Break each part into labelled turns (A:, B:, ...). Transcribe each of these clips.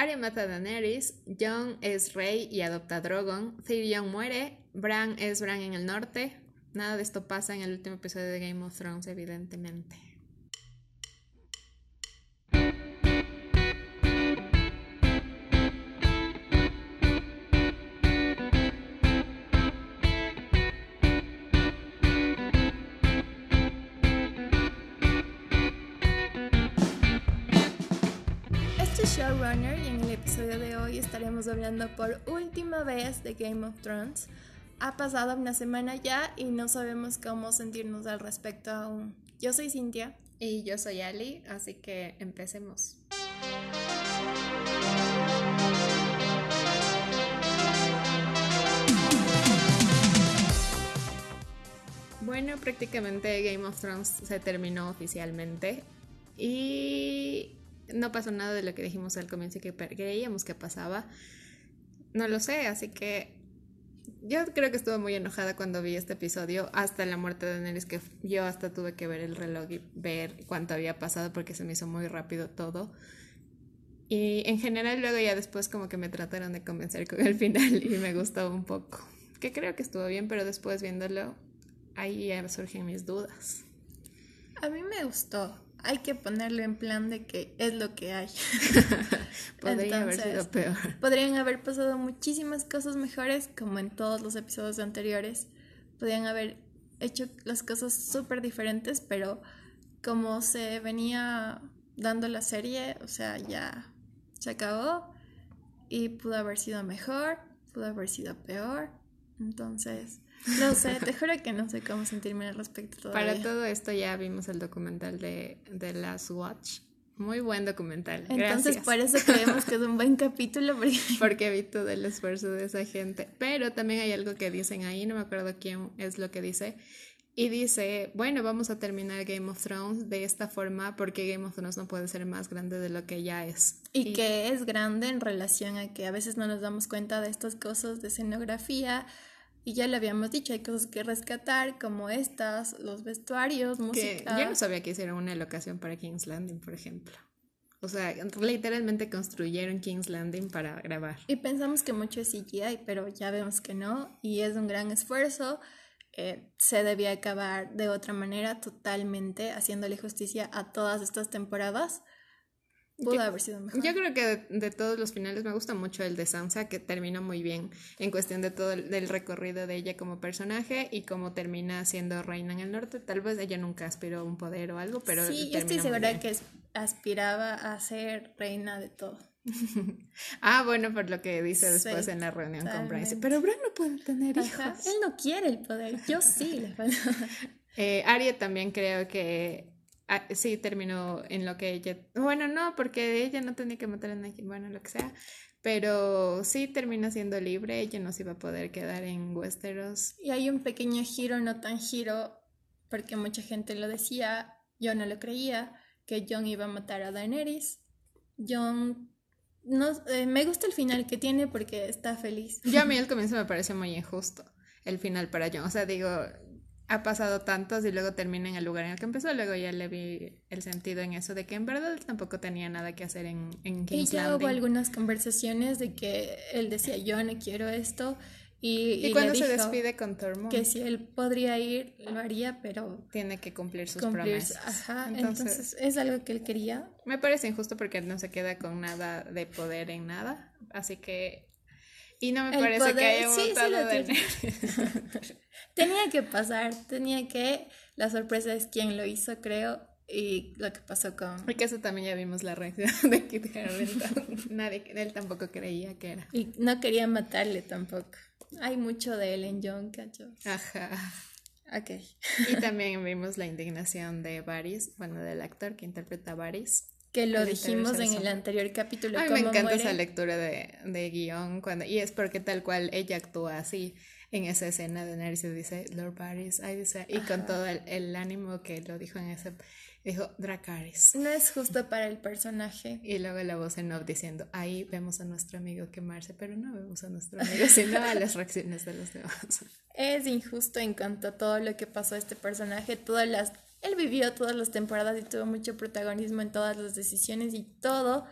A: Arya mata a Daenerys, Jon es rey y adopta a Drogon, Tyrion muere, Bran es Bran en el norte. Nada de esto pasa en el último episodio de Game of Thrones, evidentemente.
B: Este es Showrunner episodio de hoy estaremos hablando por última vez de Game of Thrones. Ha pasado una semana ya y no sabemos cómo sentirnos al respecto aún. Yo soy Cintia.
A: Y yo soy Ali, así que empecemos. Bueno, prácticamente Game of Thrones se terminó oficialmente y no pasó nada de lo que dijimos al comienzo que creíamos que pasaba. No lo sé, así que yo creo que estuve muy enojada cuando vi este episodio, hasta la muerte de Daenerys, que yo hasta tuve que ver el reloj y ver cuánto había pasado porque se me hizo muy rápido todo. Y en general luego ya después como que me trataron de convencer con el final y me gustó un poco. Que creo que estuvo bien, pero después viéndolo, ahí ya surgen mis dudas.
B: A mí me gustó. Hay que ponerlo en plan de que es lo que hay.
A: Podría haber sido peor.
B: Podrían haber pasado muchísimas cosas mejores, como en todos los episodios anteriores. Podrían haber hecho las cosas súper diferentes, pero como se venía dando la serie, o sea, ya se acabó y pudo haber sido mejor, pudo haber sido peor. Entonces, no sé, te juro que no sé cómo sentirme al respecto todavía.
A: Para todo esto ya vimos el documental de, de Last Watch. Muy buen documental.
B: Entonces,
A: Gracias.
B: por eso creemos que es un buen capítulo. Porque...
A: porque vi todo el esfuerzo de esa gente. Pero también hay algo que dicen ahí, no me acuerdo quién es lo que dice. Y dice, bueno, vamos a terminar Game of Thrones de esta forma porque Game of Thrones no puede ser más grande de lo que ya es.
B: Y, y que es grande en relación a que a veces no nos damos cuenta de estas cosas de escenografía. Y ya le habíamos dicho, hay cosas que rescatar, como estas, los vestuarios, música.
A: Que yo no sabía que hicieron una locación para King's Landing, por ejemplo. O sea, literalmente construyeron King's Landing para grabar.
B: Y pensamos que mucho es CGI, pero ya vemos que no. Y es un gran esfuerzo. Eh, se debía acabar de otra manera, totalmente haciéndole justicia a todas estas temporadas. Pudo
A: yo,
B: haber sido mejor.
A: Yo creo que de, de, todos los finales me gusta mucho el de Sansa, que terminó muy bien en cuestión de todo el del recorrido de ella como personaje y cómo termina siendo reina en el norte. Tal vez ella nunca aspiró a un poder o algo, pero.
B: Sí, yo estoy segura que aspiraba a ser reina de todo.
A: ah, bueno, por lo que dice después sí, en la reunión totalmente. con Bran. Pero Bran no puede tener hijos.
B: Él no quiere el poder, yo sí.
A: eh, Arya también creo que Ah, sí, terminó en lo que ella. Bueno, no, porque ella no tenía que matar a nadie, bueno, lo que sea. Pero sí terminó siendo libre, ella no se iba a poder quedar en Westeros.
B: Y hay un pequeño giro, no tan giro, porque mucha gente lo decía, yo no lo creía, que Jon iba a matar a Daenerys. Jon. No, eh, me gusta el final que tiene porque está feliz.
A: Yo a mí el comienzo me parece muy injusto, el final para Jon. O sea, digo, ha pasado tantos y luego termina en el lugar en el que empezó, luego ya le vi el sentido en eso de que en verdad tampoco tenía nada que hacer en, en King's
B: Y ya
A: Landing.
B: hubo algunas conversaciones de que él decía, yo no quiero esto. Y,
A: y, y cuando se despide con Tormund.
B: Que si él podría ir, lo haría, pero...
A: Tiene que cumplir sus
B: cumplir,
A: promesas.
B: Ajá, entonces, entonces, es algo que él quería.
A: Me parece injusto porque él no se queda con nada de poder en nada, así que y no me
B: el
A: parece
B: poder,
A: que haya
B: sí, sí
A: de
B: Tenía que pasar, tenía que. La sorpresa es quién lo hizo, creo, y lo que pasó con.
A: Porque eso también ya vimos la reacción de Kit Harington. Nadie, él tampoco creía que era.
B: Y no quería matarle tampoco. Hay mucho de él en John, cacho.
A: Ajá.
B: Ok.
A: Y también vimos la indignación de Varys, bueno, del actor que interpreta a Varys.
B: Que lo dijimos en el anterior capítulo.
A: A mí me encanta muere. esa lectura de, de guion, cuando, y es porque tal cual ella actúa así en esa escena de Nerys dice Lord ay, dice, y Ajá. con todo el, el, ánimo que lo dijo en ese, dijo Dracarys.
B: No es justo para el personaje.
A: Y luego la voz en off diciendo, ahí vemos a nuestro amigo quemarse, pero no vemos a nuestro amigo, sino a las reacciones de los demás.
B: Es injusto en cuanto a todo lo que pasó a este personaje, todas las él vivió todas las temporadas y tuvo mucho protagonismo en todas las decisiones y todo.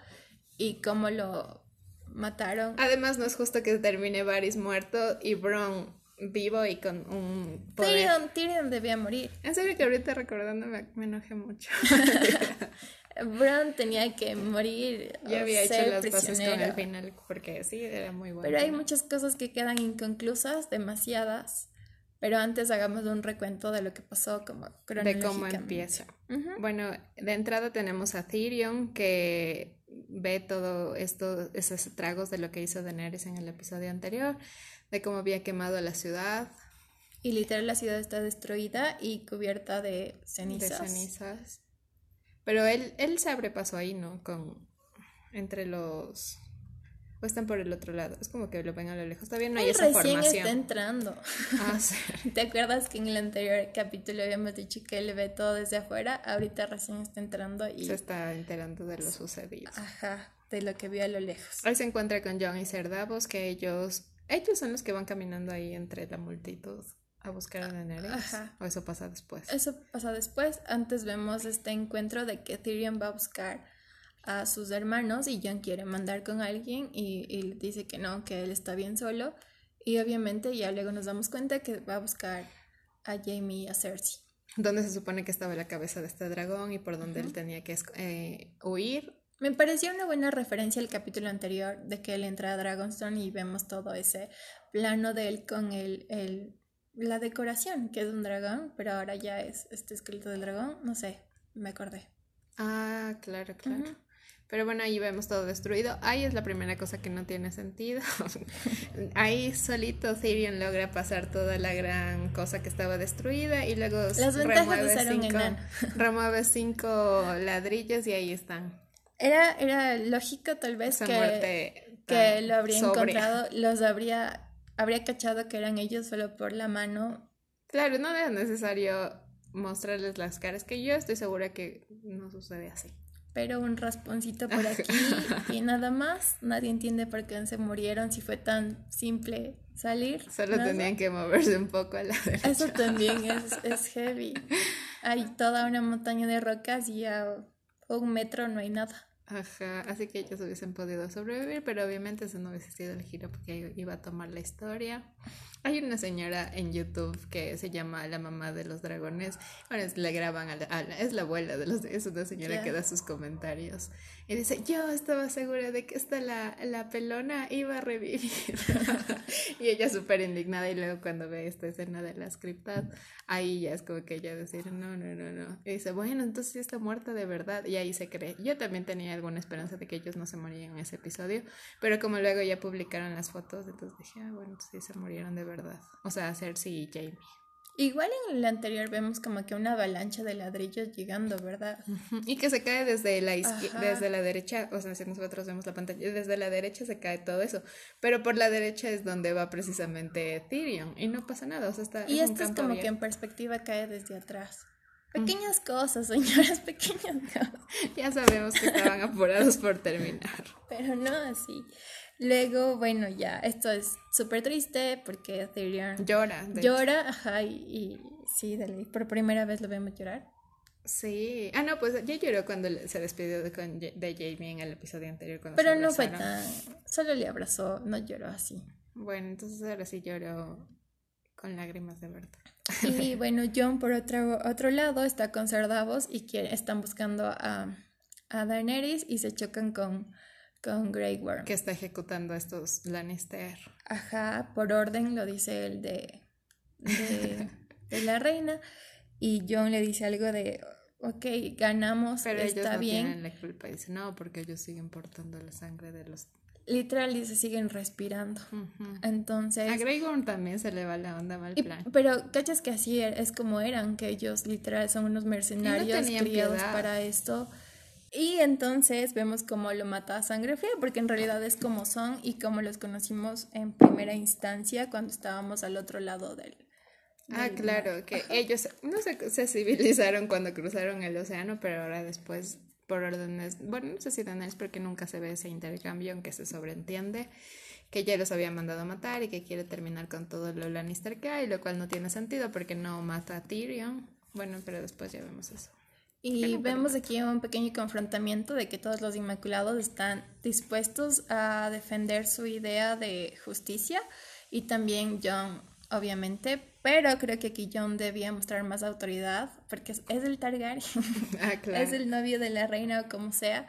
B: y cómo lo mataron.
A: Además, no es justo que termine Varys muerto y Bron vivo y con un
B: poder. Tyrion, Tyrion debía morir.
A: En serio que ahorita recordando me, enojé mucho.
B: Bron tenía que morir.
A: Yo había hecho las cosas con el final porque sí, era muy bueno.
B: Pero hay muchas cosas que quedan inconclusas, demasiadas. Pero antes hagamos un recuento de lo que pasó como
A: De cómo empieza. Bueno, de entrada tenemos a Tyrion que ve todo esto, esos tragos de lo que hizo Daenerys en el episodio anterior, de cómo había quemado la ciudad.
B: Y literal la ciudad está destruida y cubierta de cenizas.
A: De cenizas. Pero él, él se abre paso ahí, ¿no? Con entre los están por el otro lado. Es como que lo ven a lo lejos. Está bien, no hay esa
B: recién está entrando. Ah, sí. ¿Te acuerdas que en el anterior capítulo habíamos dicho que él ve todo desde afuera? Ahorita recién está entrando y...
A: Se está enterando de lo sucedido.
B: Ajá, de lo que vio a lo lejos.
A: Hoy se encuentra con John y Cerdavos, que ellos... Ellos son los que van caminando ahí entre la multitud a buscar a Daenerys. Ajá. ¿O eso pasa después?
B: Eso pasa después. Antes vemos este encuentro de que Tyrion va a buscar a sus hermanos y John quiere mandar con alguien y, y dice que no, que él está bien solo. Y obviamente ya luego nos damos cuenta que va a buscar a Jamie y a Cersei.
A: Donde se supone que estaba la cabeza de este dragón y por donde él tenía que eh, huir.
B: Me pareció una buena referencia al capítulo anterior de que él entra a Dragonstone y vemos todo ese plano de él con el, el, la decoración, que es un dragón, pero ahora ya es este escrito del dragón. No sé, me acordé.
A: Ah, claro, claro. Pero bueno, ahí vemos todo destruido. Ahí es la primera cosa que no tiene sentido. ahí solito Tyrion logra pasar toda la gran cosa que estaba destruida y luego remueve, cinco, remueve cinco ladrillos y ahí están.
B: Era, era lógico tal vez que, que lo habría encontrado, los habría, habría cachado que eran ellos solo por la mano.
A: Claro, no era necesario mostrarles las caras, que yo estoy segura que no sucede así
B: pero un rasponcito por aquí y nada más. Nadie entiende por qué se murieron si fue tan simple salir.
A: Solo tenían que moverse un poco a la derecha.
B: Eso también es, es heavy. Hay toda una montaña de rocas y a un metro no hay nada.
A: Ajá, así que ellos hubiesen podido sobrevivir, pero obviamente eso no hubiese sido el giro porque iba a tomar la historia. Hay una señora en YouTube que se llama La Mamá de los Dragones. Bueno, le graban a la, es la abuela de los es una señora que da sus comentarios. Y dice, yo estaba segura de que esta la, la pelona iba a revivir. y ella súper indignada y luego cuando ve esta escena de la criptas, ahí ya es como que ella decir, no, no, no, no. Y dice, bueno, entonces está muerta de verdad. Y ahí se cree. Yo también tenía alguna esperanza de que ellos no se morían en ese episodio, pero como luego ya publicaron las fotos, entonces dije, ah, bueno, sí se murieron de verdad. O sea, Cersei y Jamie.
B: Igual en el anterior vemos como que una avalancha de ladrillos llegando, ¿verdad?
A: Y que se cae desde la desde la derecha, o sea, si nosotros vemos la pantalla, desde la derecha se cae todo eso, pero por la derecha es donde va precisamente Tyrion y no pasa nada, o sea, está
B: Y esto es como que en perspectiva cae desde atrás. Pequeñas cosas, señoras, pequeñas cosas.
A: ya sabemos que estaban apurados por terminar.
B: Pero no así. Luego, bueno, ya, esto es súper triste porque Tyrion
A: llora.
B: Llora, ajá, y, sí, por primera vez lo vemos llorar.
A: Sí, ah, no, pues ya lloró cuando se despidió de, de Jamie en el episodio anterior.
B: Pero no fue tan, solo le abrazó, no lloró así.
A: Bueno, entonces ahora sí lloró con lágrimas de verdad.
B: Y bueno, John por otro, otro lado está con Sardavos y quiere, están buscando a, a Daenerys y se chocan con con Grey Worm.
A: Que está ejecutando a estos Lannister.
B: Ajá, por orden lo dice el de, de, la reina. Y John le dice algo de, ok, ganamos, Pero está ellos no bien.
A: Tienen la culpa. Dice, no, porque ellos siguen portando la sangre de los...
B: Literal, se siguen respirando. Entonces...
A: A Grey Worm también se le va la onda mal plan.
B: pero, ¿cachas que así er, es como eran? Que ellos literal son unos mercenarios criados para esto y entonces vemos cómo lo mata a sangre fría, porque en realidad es como son y como los conocimos en primera instancia cuando estábamos al otro lado del...
A: ah, claro, que ellos no se, se civilizaron cuando cruzaron el océano, pero ahora después, por órdenes, bueno, no sé si es porque nunca se ve ese intercambio, aunque se sobreentiende que ya los había mandado a matar y que quiere terminar con todo lo Lannister que hay, lo cual no tiene sentido porque no mata a Tyrion. Bueno, pero después ya vemos eso.
B: Y vemos aquí un pequeño confrontamiento de que todos los Inmaculados están dispuestos a defender su idea de justicia y también John, obviamente, pero creo que aquí John debía mostrar más autoridad porque es, el Targaryen, ah, es el novio de la reina o como sea,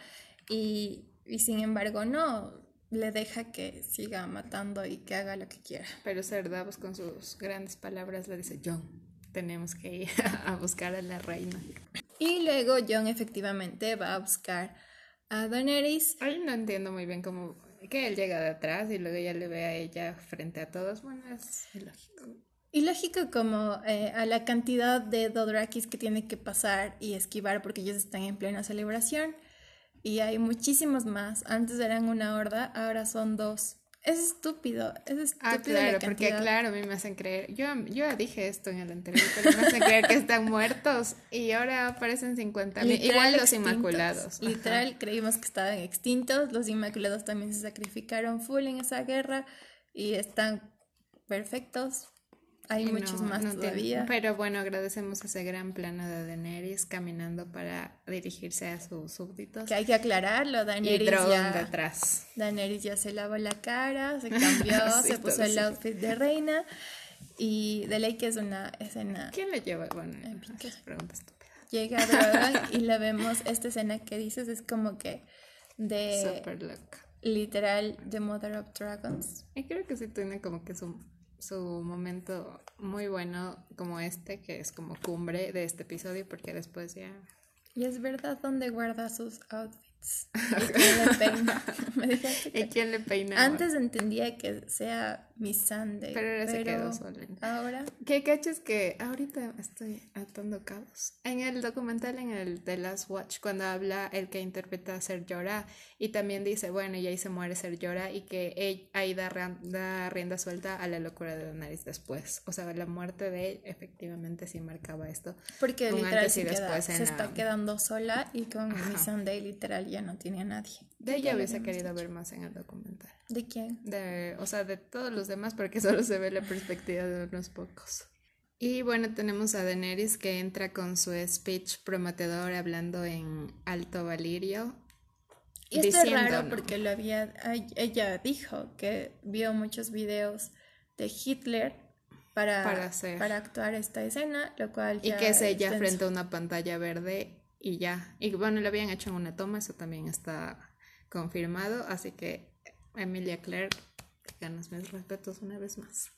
B: y, y sin embargo no, le deja que siga matando y que haga lo que quiera.
A: Pero Ser Davos con sus grandes palabras le dice, John, tenemos que ir a buscar a la reina.
B: Y luego John efectivamente va a buscar a Daenerys.
A: Ay, no entiendo muy bien cómo que él llega de atrás y luego ya le ve a ella frente a todos. Bueno, es ilógico.
B: Ilógico como eh, a la cantidad de Dothrakis que tiene que pasar y esquivar porque ellos están en plena celebración. Y hay muchísimos más. Antes eran una horda, ahora son dos. Es estúpido, es
A: estúpido. Ah, claro, porque claro, a mí me hacen creer. Yo, yo dije esto en el anterior, pero me hacen creer que están muertos y ahora aparecen 50 mil. Igual los Inmaculados.
B: Literal, creímos que estaban extintos. Los Inmaculados también se sacrificaron full en esa guerra y están perfectos. Hay muchos más todavía.
A: pero bueno, agradecemos ese gran plano de Daenerys caminando para dirigirse a sus súbditos.
B: Que hay que aclararlo, Daenerys
A: ya detrás.
B: Daenerys ya se lavó la cara, se cambió, se puso el outfit de reina y de ley que es una escena
A: ¿Quién le lleva? Bueno, qué pregunta estúpida.
B: Llega Drogon y la vemos esta escena que dices es como que de
A: Super
B: literal The Mother of Dragons.
A: Y creo que sí tiene como que su su momento muy bueno como este, que es como cumbre de este episodio, porque después ya...
B: Y es verdad dónde guarda sus outfits.
A: ¿Y quién le peina? ¿Y quién le peina?
B: Antes entendía que sea mi Sunday.
A: Pero ahora se quedó sola.
B: Ahora.
A: ¿Qué cachas que ahorita estoy atando cabos? En el documental, en el The Last Watch, cuando habla el que interpreta a Ser Llora, y también dice, bueno, y ahí se muere Ser Llora, y que ahí da, rienda suelta a la locura de Daenerys después. O sea, la muerte de él efectivamente sí marcaba esto.
B: Porque literal se, está quedando sola y con mi Sunday literal ya no tiene a nadie.
A: De ella hubiese querido ver más en el documental.
B: ¿De quién?
A: De, o sea, de todos los demás, porque solo se ve la perspectiva de unos pocos. Y bueno, tenemos a Daenerys que entra con su speech prometedor hablando en alto valirio.
B: Y esto es raro porque lo había, ella dijo que vio muchos videos de Hitler para, para, para actuar esta escena, lo cual...
A: y que es ella frente a una pantalla verde y ya. Y bueno, lo habían hecho en una toma, eso también está confirmado, así que Emilia Claire, ganas mis respetos una vez más.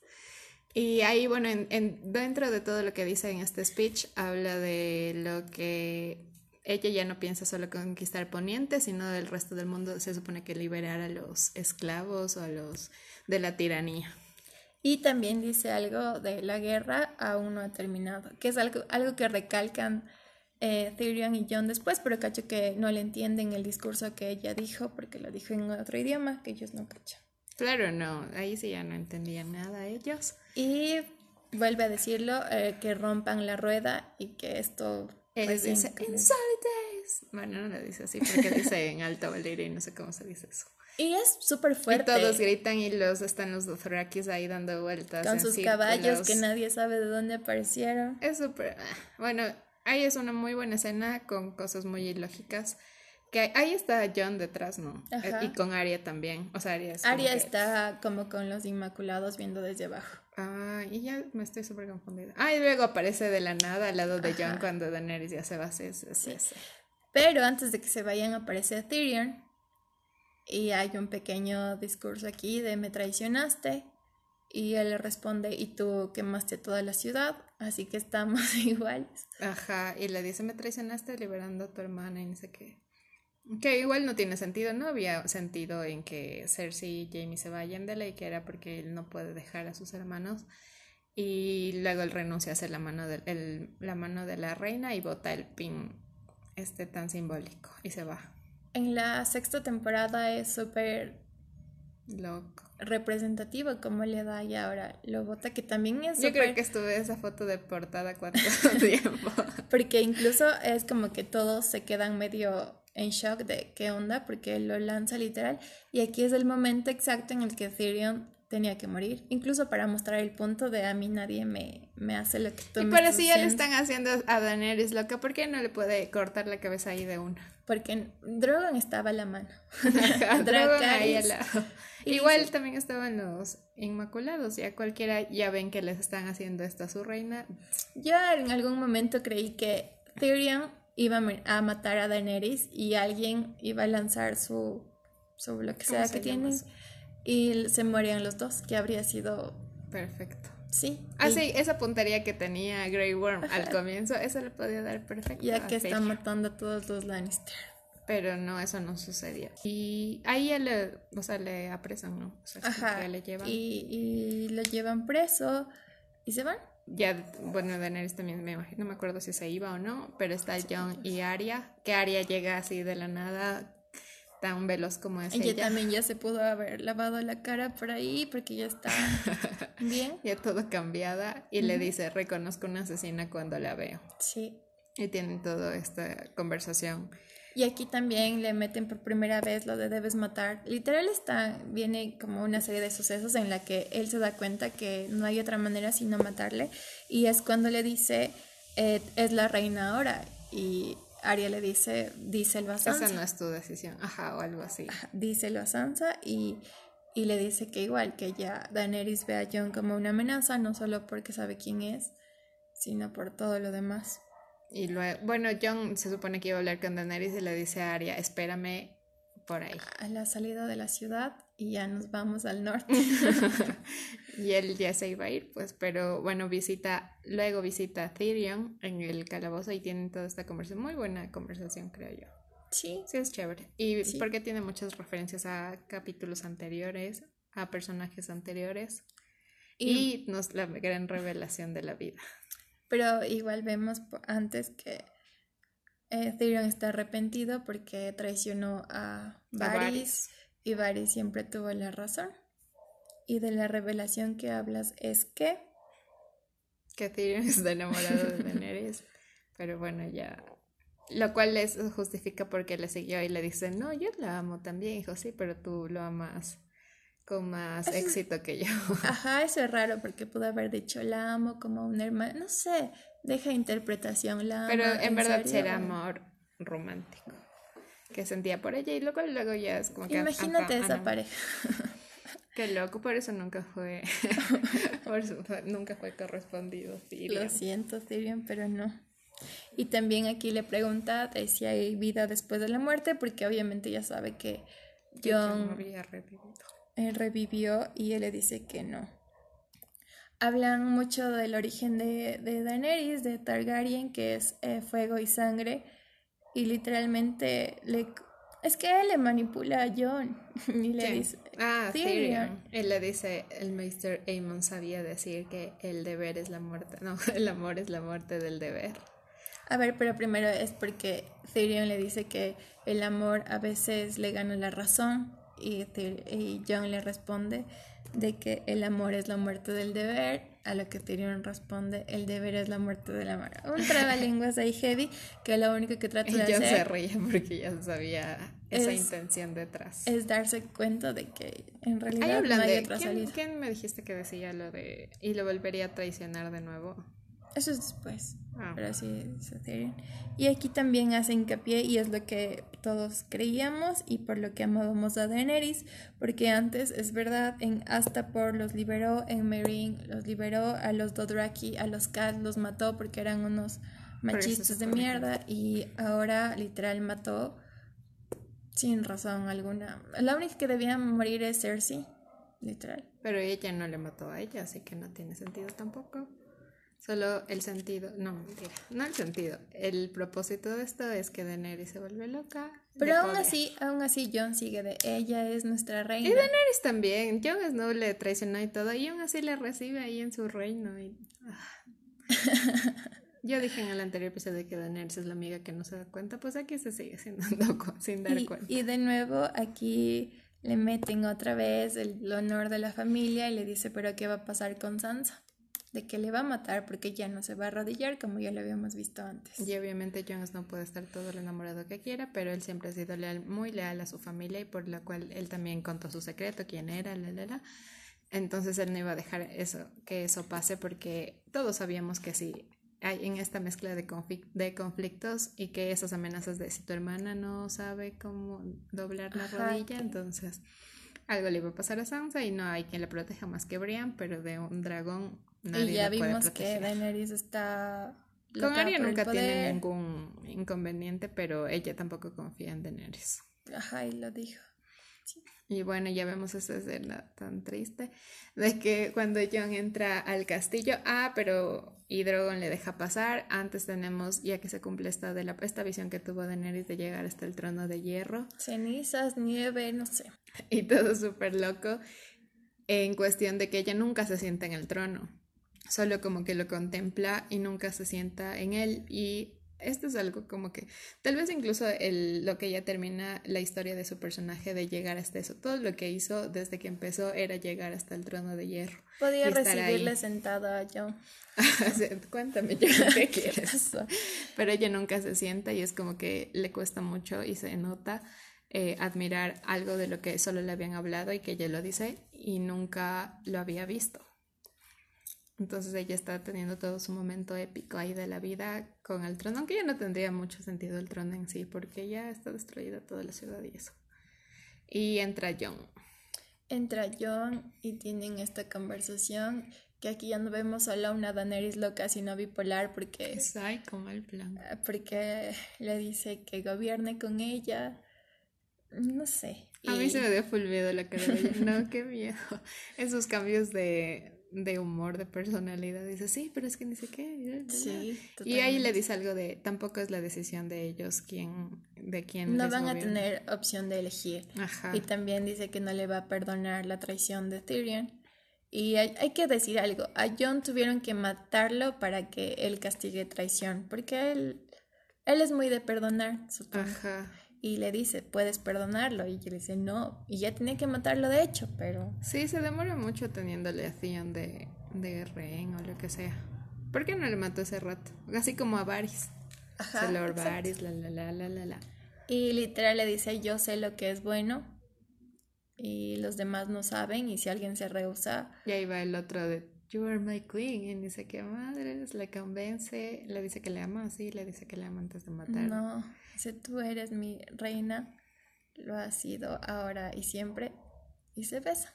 A: Y ahí, bueno, en, dentro de todo lo que dice en este speech, habla de lo que ella ya no piensa solo conquistar Poniente, sino del resto del mundo. Se supone que liberar a los esclavos o a los de la tiranía.
B: Y también dice algo de la guerra aún no ha terminado, que es algo, algo que recalcan eh, Tyrion y John después, pero cacho que no le entienden el discurso que ella dijo porque lo dijo en otro idioma que ellos no cachan.
A: Claro, no, ahí sí ya no entendían nada ellos.
B: Y vuelve a decirlo, eh, que rompan la rueda y que esto...
A: Pues, dice, Bueno, no lo dice así porque dice en alto valerio y no sé cómo se dice eso.
B: Y es súper fuerte.
A: Y todos gritan y los están los Dothrakis ahí dando vueltas.
B: Con sus caballos que nadie sabe de dónde aparecieron.
A: Es súper... Ah, bueno, ahí es una muy buena escena con cosas muy ilógicas. Que ahí está John detrás, ¿no? Eh, y con Arya también. O sea, Arya
B: Arya está como con los Inmaculados viendo desde abajo.
A: Ah, y ya me estoy súper confundida. Ah, y luego aparece de la nada al lado de John cuando Daenerys ya se va. Sí, sí, sí.
B: Pero antes de que se vayan aparece Tyrion. Y hay un pequeño discurso aquí de me traicionaste. Y él le responde, y tú quemaste toda la ciudad, así que estamos iguales.
A: Ajá, y le dice, me traicionaste liberando a tu hermana y no sé qué. Que igual no tiene sentido, no había sentido en que Cersei y Jamie se vayan de la que era porque él no puede dejar a sus hermanos. Y luego él renuncia a ser la mano de, el, la mano de la reina y bota el pin este tan simbólico y se va.
B: En la sexta temporada es súper
A: loco
B: representativo como le da y ahora lo bota que también es
A: yo creo que estuve esa foto de portada cuánto tiempo.
B: Porque incluso es como que todos se quedan medio en shock de qué onda porque lo lanza literal. Y aquí es el momento exacto en el que Ethereum tenía que morir, incluso para mostrar el punto de a mí nadie me, me hace lo que tú
A: y pero si ya le
B: haciendo".
A: están haciendo a Daenerys loca, ¿por qué no le puede cortar la cabeza ahí de una?
B: Porque Drogon estaba a la mano.
A: Drogon ahí al lado. Igual
B: dice-
A: también estaban los Inmaculados, ya cualquiera ya ven que les están haciendo esto a su reina.
B: Yo en algún momento creí que Tyrion iba a ma- a matar a Daenerys y alguien iba a lanzar su, su lo que
A: ¿Cómo
B: sea
A: se
B: que
A: eso?
B: Y se morían los dos, que habría sido,
A: Perfecto.
B: sí.
A: Ah,
B: y
A: sí, esa puntería que tenía Grey Worm al comienzo, eso le podía dar perfecto.
B: Ya que está matando a todos los Lannister.
A: Pero no, eso no sucedió. Y ahí él le, o sea, le apresan, ¿no? O sea,
B: Ajá.
A: que le llevan.
B: Y, y lo llevan preso y se van.
A: Ya, bueno, Daenerys también me imagino, no me acuerdo si se iba o no, pero está Jon y Arya, que Arya llega así de la nada, tan veloz como es
B: Ella
A: ella.
B: también ya se pudo haber lavado la cara por ahí porque ya está bien.
A: Ya todo cambiada y le dice, reconozco una asesina cuando la veo.
B: Sí.
A: Y tienen toda esta conversación.
B: Y aquí también le meten por primera vez lo de debes matar. Literal está, viene como una serie de sucesos en la que él se da cuenta que no hay otra manera sino matarle. Y es cuando le dice, eh, es la reina ahora. Y Arya le dice, díselo a Sansa.
A: Esa no es tu decisión, ajá, o algo así.
B: Ajá, díselo a Sansa y, y le dice que igual, que ya Daenerys ve a Jon como una amenaza, no solo porque sabe quién es, sino por todo lo demás.
A: Y luego, bueno, Jon se supone que iba a hablar con Daenerys y le dice a Arya, espérame por ahí.
B: A la salida de la ciudad y ya nos vamos al norte.
A: y él ya se iba a ir, pues, pero bueno, visita, luego visita a Tyrion en el calabozo y tienen toda esta conversación, muy buena conversación, creo yo.
B: sí,
A: Sí, es chévere. Y
B: Sí.
A: porque tiene muchas referencias a capítulos anteriores, a personajes anteriores.
B: Y-
A: Y, nos la gran revelación de la vida.
B: Pero igual vemos antes que eh, Tyrion está arrepentido porque traicionó a Varys. Y Varys siempre tuvo la razón. Y de la revelación que hablas es que
A: Que Tyrion está enamorado de Daenerys. pero bueno, ya. Lo cual les justifica porque le siguió y le dice, no, yo la amo también, hijo, sí, pero tú lo amas con más
B: Eso
A: éxito que yo.
B: Ajá, eso es raro porque pudo haber dicho la amo como una hermana, no sé, deja interpretación, la
A: Pero
B: ama,
A: en verdad
B: serio?
A: será amor romántico que sentía por ella y luego luego ya es como que
B: Imagínate
A: ajá,
B: esa pareja.
A: Qué loco, por eso nunca fue por eso nunca fue correspondido. Tyrion.
B: Lo siento, Tyrion, pero no. Y también aquí le pregunta si hay vida después de la muerte, porque obviamente ya sabe que
A: había revivido.
B: revivió y él le dice que no. Hablan mucho del origen de, de Daenerys, de Targaryen, que es eh, fuego y sangre, y literalmente le... Es que él le manipula a Jon y le dice...
A: Ah,
B: Tyrion.
A: Él le dice, el Mr. Aemon sabía decir que el deber es la muerte. No, el amor es la muerte del deber.
B: A ver, pero primero es porque Tyrion le dice que el amor a veces le gana la razón y, y Jon le responde de que el amor es la muerte del deber, a lo que Tyrion responde el deber es la muerte del amor. Un trabalenguas ahí heavy que lo único que trata de
A: Jon se
B: hacer
A: reía porque ya sabía esa
B: Es-
A: intención detrás.
B: es darse cuenta de que en realidad no
A: hablan
B: hay
A: de.
B: otra
A: ¿quién,
B: salida.
A: quién me dijiste que decía lo de. y lo volvería a traicionar de nuevo?
B: Eso es después.
A: Ah.
B: Pero sí, dice Tyrion. Y aquí también hace hincapié, y es lo que todos creíamos y por lo que amábamos a Daenerys, porque antes, es verdad, en Astapor los liberó, en Meereen los liberó, a los Dothraki, a los Khal los mató porque eran unos machistas de mierda, y ahora literal mató sin razón alguna. La única que debía morir es Cersei, literal.
A: Pero ella no le mató a ella, así que no tiene sentido tampoco. Solo el sentido, no mentira, no el sentido. El propósito de esto es que Daenerys se vuelve loca.
B: Pero aún así, aún así Jon sigue de ella es nuestra reina.
A: Y Daenerys también. Jon Snow le traicionó y todo, y aún así le recibe ahí en su reino. y- ah. Yo dije en el anterior episodio que Daenerys es la amiga que no se da cuenta, pues aquí se sigue sin, dando cu- sin dar
B: Y,
A: cuenta.
B: y de nuevo aquí le meten otra vez el honor de la familia y le dice, pero ¿qué va a pasar con Sansa? De que le va a matar porque ya no se va a arrodillar como ya lo habíamos visto antes.
A: Y obviamente Jon Snow puede estar todo lo enamorado que quiera, pero él siempre ha sido leal, muy leal a su familia y por la cual él también contó su secreto, quién era, la, la, la. Entonces él no iba a dejar eso, que eso pase porque todos sabíamos que sí hay en esta mezcla de, de conflictos y que esas amenazas de si tu hermana no sabe cómo doblar la rodilla, entonces algo le iba a pasar a Sansa y no hay quien la proteja más que Brian, pero de un dragón nadie
B: Y ya vimos que Daenerys está
A: con Arya nunca tiene ningún inconveniente, pero ella tampoco confía en Daenerys.
B: Ajá, y lo dijo.
A: Y bueno, ya vemos esa escena tan triste de que cuando Jon entra al castillo, ah, pero y Drogon le deja pasar. Antes tenemos, ya que se cumple esta, de la, esta visión que tuvo Daenerys de llegar hasta el trono de hierro.
B: Cenizas, nieve, no sé.
A: Y todo súper loco en cuestión de que ella nunca se sienta en el trono. Solo como que lo contempla y nunca se sienta en él. Y esto es algo como que tal vez incluso el, lo que ya termina la historia de su personaje de llegar hasta eso. Todo lo que hizo desde que empezó era llegar hasta el trono de hierro.
B: Podía recibirle sentada yo.
A: Cuéntame yo qué quieres. Pero ella nunca se sienta y es como que le cuesta mucho y se nota eh, admirar algo de lo que solo le habían hablado y que ella lo dice y nunca lo había visto. Entonces ella está teniendo todo su momento épico ahí de la vida con el trono, aunque ya no tendría mucho sentido el trono en sí, porque ya está destruida toda la ciudad y eso. Y entra John.
B: Entra John y tienen esta conversación que aquí ya no vemos solo una Daenerys loca, sino bipolar, porque...
A: Es como el plan.
B: Ah, porque le dice que gobierne con ella, no sé.
A: A mí se me dio full miedo la cara de ella. No, qué miedo. Esos cambios de de humor, de personalidad, dice, sí, pero es que ni sé qué. Sí, y ahí le dice algo de, tampoco es la decisión de ellos quién, de quién.
B: No van a tener opción de elegir. Ajá. Y también dice que no le va a perdonar la traición de Tyrion. Y hay, hay, que decir algo, a John tuvieron que matarlo para que él castigue traición, porque él, él es muy de perdonar, supongo. Ajá y le dice, puedes perdonarlo. Y le dice, no. Y ya tenía que matarlo de hecho, pero...
A: Sí, se demora mucho teniéndole a Theon de, de rehén o lo que sea. ¿Por qué no le mató ese rato? Así como a Varys. Ajá. Lord Varys, la, la, la, la, la, la.
B: Y literal le dice, yo sé lo que es bueno. Y los demás no saben. Y si alguien se rehúsa...
A: Y ahí va el otro de, you are my queen. Y dice que madres, le convence. Le dice que le ama, sí, le dice que le ama antes de matar.
B: No Dice, tú eres mi reina, lo has sido ahora y siempre, y se besa.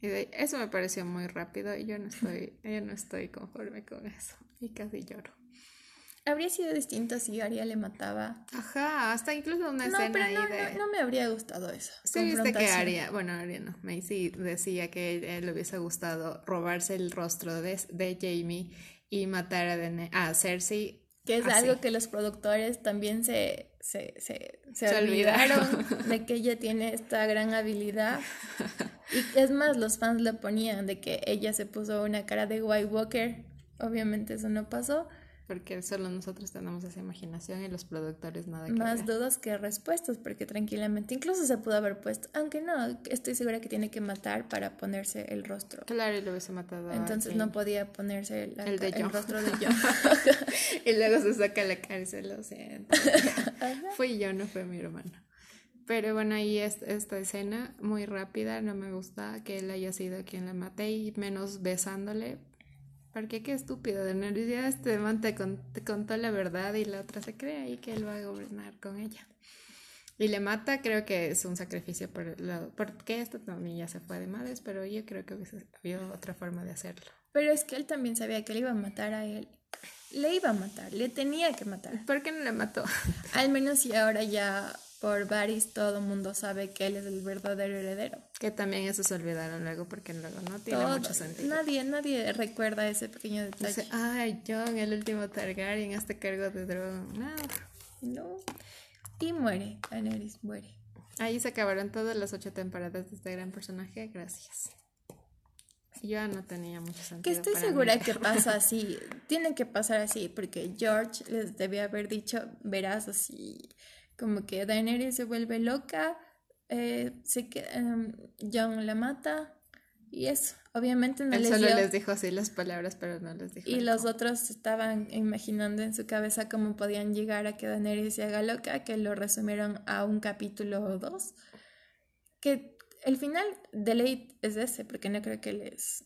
A: Y eso me pareció muy rápido y yo no estoy, yo no estoy conforme con eso. Y casi lloro.
B: Habría sido distinto si Arya le mataba.
A: Ajá, hasta incluso una escena ahí
B: de. No, me habría gustado eso.
A: Sí, viste que Arya, bueno, Arya no, Macy decía que le hubiese gustado robarse el rostro de, de Jamie y matar a, a Cersei
B: que es algo que los productores también se, se, se, se, olvidaron de que ella tiene esta gran habilidad. Y es más, los fans le ponían de que ella se puso una cara de White Walker. Obviamente eso no pasó.
A: Porque solo nosotros tenemos esa imaginación y los productores nada que
B: Más dudas que respuestas, porque tranquilamente incluso se pudo haber puesto, aunque no, estoy segura que tiene que matar para ponerse el rostro.
A: Claro, y lo hubiese matado.
B: Entonces no podía ponerse el, rostro de yo.
A: y luego se saca la cárcel, lo siento. Fui yo, no fue mi hermano. Pero bueno, ahí es esta escena muy rápida, no me gusta que él haya sido quien la mate y menos besándole, porque qué estúpido, de nervios este man te, contó la verdad y la otra se cree ahí que él va a gobernar con ella. Y le mata, creo que es un sacrificio por lo, porque esto también ya se fue de madres, pero yo creo que habido otra forma de hacerlo.
B: Pero es que él también sabía que le iba a matar a él. Le iba a matar, le tenía que matar.
A: ¿Por qué no le mató?
B: Al menos si ahora ya por Varys todo mundo sabe que él es el verdadero heredero.
A: Que también eso se olvidaron luego porque luego no tiene mucho sentido.
B: Nadie, nadie recuerda ese pequeño detalle.
A: ay, John, el último Targaryen, este cargo de dragón. Nada.
B: No. Y muere, Daenerys muere.
A: Ahí se acabaron todas las ocho temporadas de este gran personaje. Gracias. Yo no tenía mucho sentido.
B: Que estoy segura que pasa así. Tienen que pasar así porque George les debía haber dicho, verás así como que Daenerys se vuelve loca, eh, se que, em, John la mata y eso. Obviamente
A: no Él les solo les dijo así las palabras, pero no les dijo.
B: Y los otros estaban imaginando en su cabeza cómo podían llegar a que Daenerys se haga loca, que lo resumieron a un capítulo o dos. Que el final de ley es ese, porque no creo que les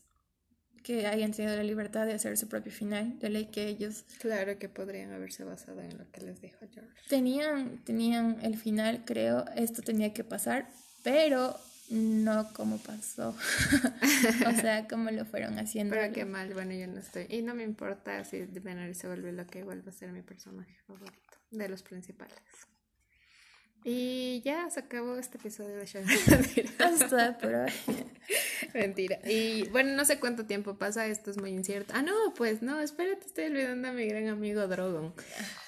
B: que hayan tenido la libertad de hacer su propio final, de ley que ellos...
A: Claro que podrían haberse basado en lo que les dijo George.
B: Tenían, tenían el final, creo, esto tenía que pasar, pero no como pasó. o sea, como lo fueron haciendo.
A: Pero qué mal, bueno, yo no estoy. Y no me importa si Daenerys se vuelve lo que vuelve a ser mi personaje favorito, de los principales. Y ya se acabó este episodio de Show.
B: Hasta por hoy.
A: Mentira. Y bueno, no sé cuánto tiempo pasa, esto es muy incierto. Ah, no, pues no, espérate, estoy olvidando a mi gran amigo Drogon.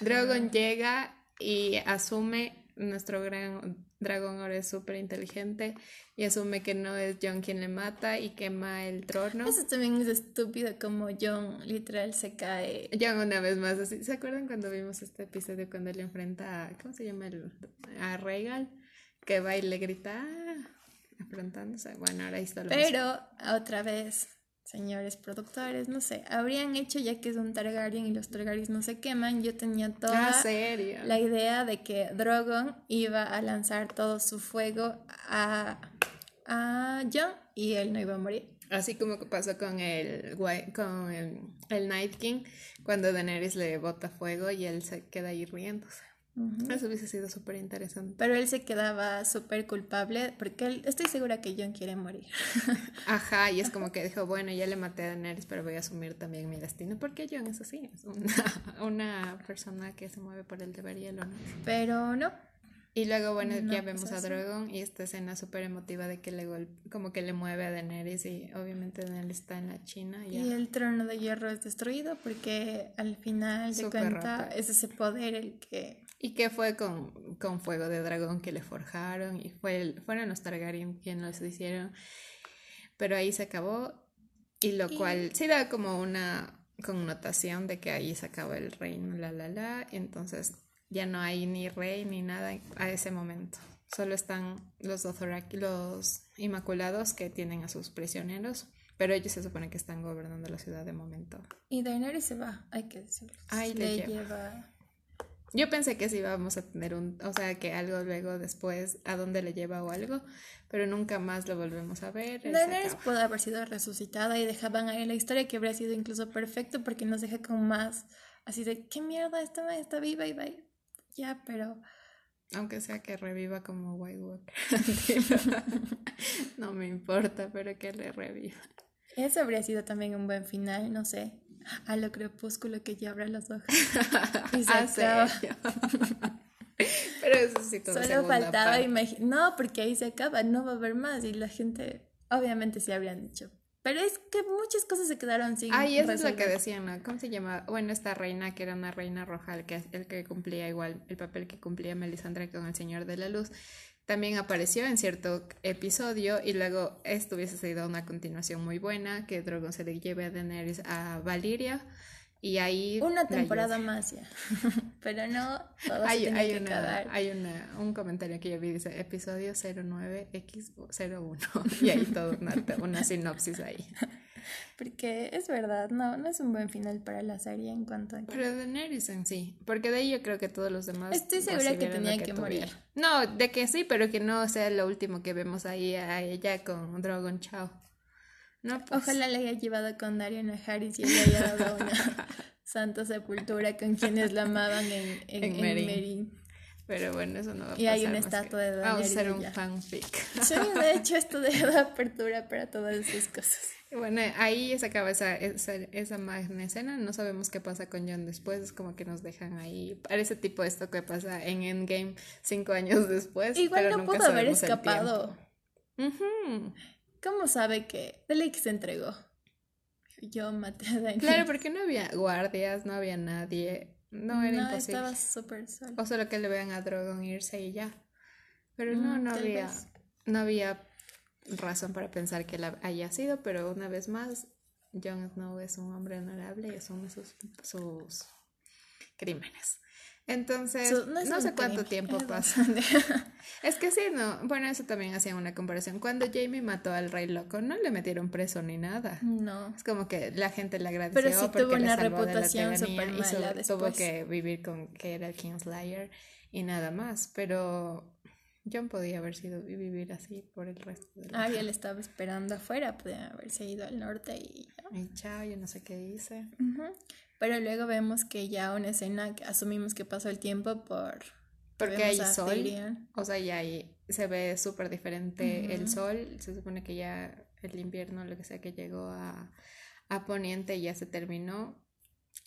A: Drogon llega y asume nuestro gran dragón ahora es súper inteligente y asume que no es John quien le mata y quema el trono.
B: Eso también es estúpido como John literal se cae.
A: John una vez más así. ¿Se acuerdan cuando vimos este episodio cuando él enfrenta a, ¿cómo se llama? El, a Regal que va y le grita ah", afrontándose. Bueno, ahora ahí está
B: lo Pero otra vez señores productores, no sé, habrían hecho ya que es un Targaryen y los Targaryens no se queman, yo tenía toda
A: ah,
B: la idea de que Drogon iba a lanzar todo su fuego a, a Jon y él no iba a morir.
A: Así como pasó con el con el, el Night King cuando Daenerys le bota fuego y él se queda ahí riéndose. Eso hubiese sido súper interesante.
B: Pero él se quedaba súper culpable porque él, estoy segura que John quiere morir.
A: Ajá, y es como que dijo, bueno, ya le maté a Daenerys, pero voy a asumir también mi destino porque John es así, es una, una persona que se mueve por el deber y el honor.
B: Pero no.
A: Y luego, bueno, ya vemos a Drogon y esta escena súper emotiva de que le como que le mueve a Daenerys y obviamente Daenerys está en la China.
B: Y el trono de hierro es destruido porque al final de cuenta es ese poder el que
A: y que fue con, con, fuego de dragón que le forjaron y fue fueron los Targaryen quienes lo hicieron. Pero ahí se acabó y lo cual sí da como una connotación de que ahí se acabó el reino, la, la, la. entonces ya no hay ni rey ni nada a ese momento. Solo están los Dothraki, los Inmaculados que tienen a sus prisioneros, pero ellos se supone que están gobernando la ciudad de momento.
B: Y Daenerys se va, hay que decirlo.
A: Ahí le, lleva yo pensé que sí íbamos a tener un, o sea, que algo luego después, a dónde le lleva o algo, pero nunca más lo volvemos a ver.
B: Daenerys puede haber sido resucitada y dejaban ahí la historia que habría sido incluso perfecto porque nos deja con más, así de, ¿qué mierda? Está, está viva y va. Ya, pero...
A: Aunque sea que reviva como White Walker. no me importa, pero que le reviva.
B: Eso habría sido también un buen final, no sé a lo crepúsculo que ya abra los ojos. Y se
A: ah, Pero eso sí todo
B: Solo faltaba imaginar. No, porque ahí se acaba, no va a haber más. Y la gente, obviamente, sí habrían dicho. Pero es que muchas cosas se quedaron sin.
A: Ay, eso es lo que decían, ¿no? ¿Cómo se llama? Bueno, esta reina que era una reina roja, el que, el que cumplía igual el papel que cumplía Melisandre con el Señor de la Luz también apareció en cierto episodio y luego esto hubiese sido una continuación muy buena, que Drogon se le lleve a Daenerys a Valiria y ahí...
B: Una temporada más ya, pero no,
A: hay, hay, una, hay una, un comentario que yo vi, dice episodio 09X01 y todo una, una sinopsis ahí.
B: Porque es verdad, no, no es un buen final para la serie en cuanto a...
A: Pero Daenerys en sí, porque de ahí yo creo que todos los demás...
B: Estoy segura que tenía que, morir.
A: No, de que sí, pero que no sea lo último que vemos ahí a ella con Drogon Chao.
B: No, pues. Ojalá le haya llevado con Darian a Harris y le haya dado una santa sepultura con quienes la amaban en, en, Merin.
A: Pero bueno, eso no va a pasar.
B: Y hay una estatua de
A: Daniel. Vamos a hacer un fanfic.
B: Sí, de hecho, esto da apertura para todas esas cosas.
A: Bueno, ahí se acaba esa, esa, esa magna escena. No sabemos qué pasa con John después. Es como que nos dejan ahí. Parece tipo esto que pasa en Endgame cinco años después.
B: Igual no pudo haber escapado. ¿Cómo sabe que Lake se entregó? Yo maté a Daniel.
A: Claro, porque no había guardias, no había nadie. No era no,
B: estaba súper solo.
A: O solo que le vean a Drogon irse y ya. Pero no, mm, no había. No había razón para pensar que la haya sido, pero una vez más, Jon Snow es un hombre honorable y asume sus, sus crímenes. Entonces, no, sé cuánto tiempo pasa. es que sí, no. Bueno, eso también hacía una comparación. Cuando Jamie mató al rey loco, no le metieron preso ni nada.
B: No.
A: Es como que la gente le agradeció Pero sí tuvo una reputación súper mala y tuvo que vivir con que era el Kingslayer y nada más. Pero John podía haber sido vivir así por el resto
B: de la Ariel estaba esperando afuera, podía haberse ido al norte y...
A: Y chao, yo no sé qué hice.
B: Pero luego vemos que ya una escena que asumimos que pasó el tiempo por...
A: Porque hay sol. O sea, ya ahí se ve súper diferente el sol. Se supone que ya el invierno, lo que sea que llegó a, a Poniente, ya se terminó.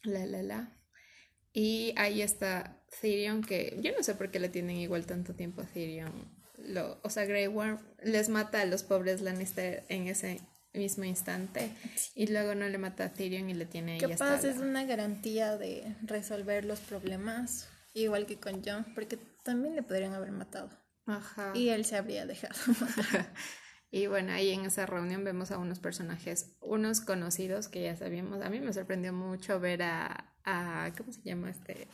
A: La, la, la. Y ahí está Therion, que yo no sé por qué le tienen igual tanto tiempo a Therion. Lo, o sea, Grey Worm les mata a los pobres Lannister en ese mismo instante y luego no le mata a Tyrion y le tiene
B: ahí Capaz es una garantía de resolver los problemas, igual que con Jon, porque también le podrían haber matado. Ajá. Y él se habría dejado
A: Y bueno, ahí en esa reunión vemos a unos personajes, unos conocidos que ya sabíamos. A mí me sorprendió mucho ver a, a ¿cómo se llama este?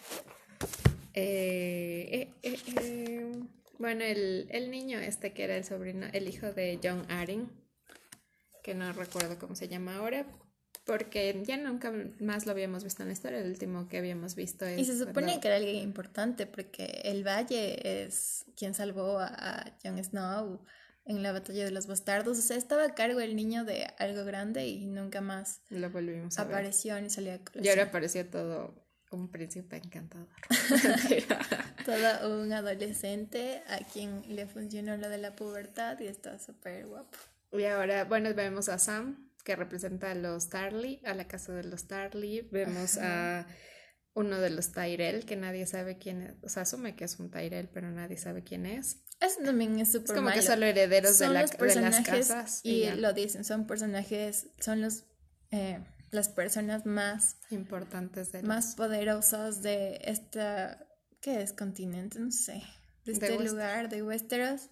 A: Eh, eh, eh, bueno, el, el, niño este que era el sobrino, el hijo de John Arryn, que no recuerdo cómo se llama ahora, porque ya nunca más lo habíamos visto en la historia, el último que habíamos visto es...
B: Y se supone que era alguien importante, porque el Valle es quien salvó a, Jon Snow en la batalla de los bastardos, o sea, estaba a cargo el niño de algo grande y nunca más
A: lo volvimos a
B: apareció ni salía
A: a Y ahora apareció todo un príncipe encantador.
B: todo un adolescente a quien le funcionó lo de la pubertad y está súper guapo.
A: Y ahora, bueno, vemos a Sam, que representa a los Tarly, a la casa de los Tarly. Vemos a uno de los Tyrell, que nadie sabe quién es. O sea, asume que es un Tyrell, pero nadie sabe quién es.
B: Eso también es súper Es
A: como que son los herederos de, la, de, las casas.
B: Y, lo dicen, son personajes, son los... Eh, las personas más
A: importantes
B: de más poderosas de esta ¿qué es? continente, no sé, de este lugar de Westeros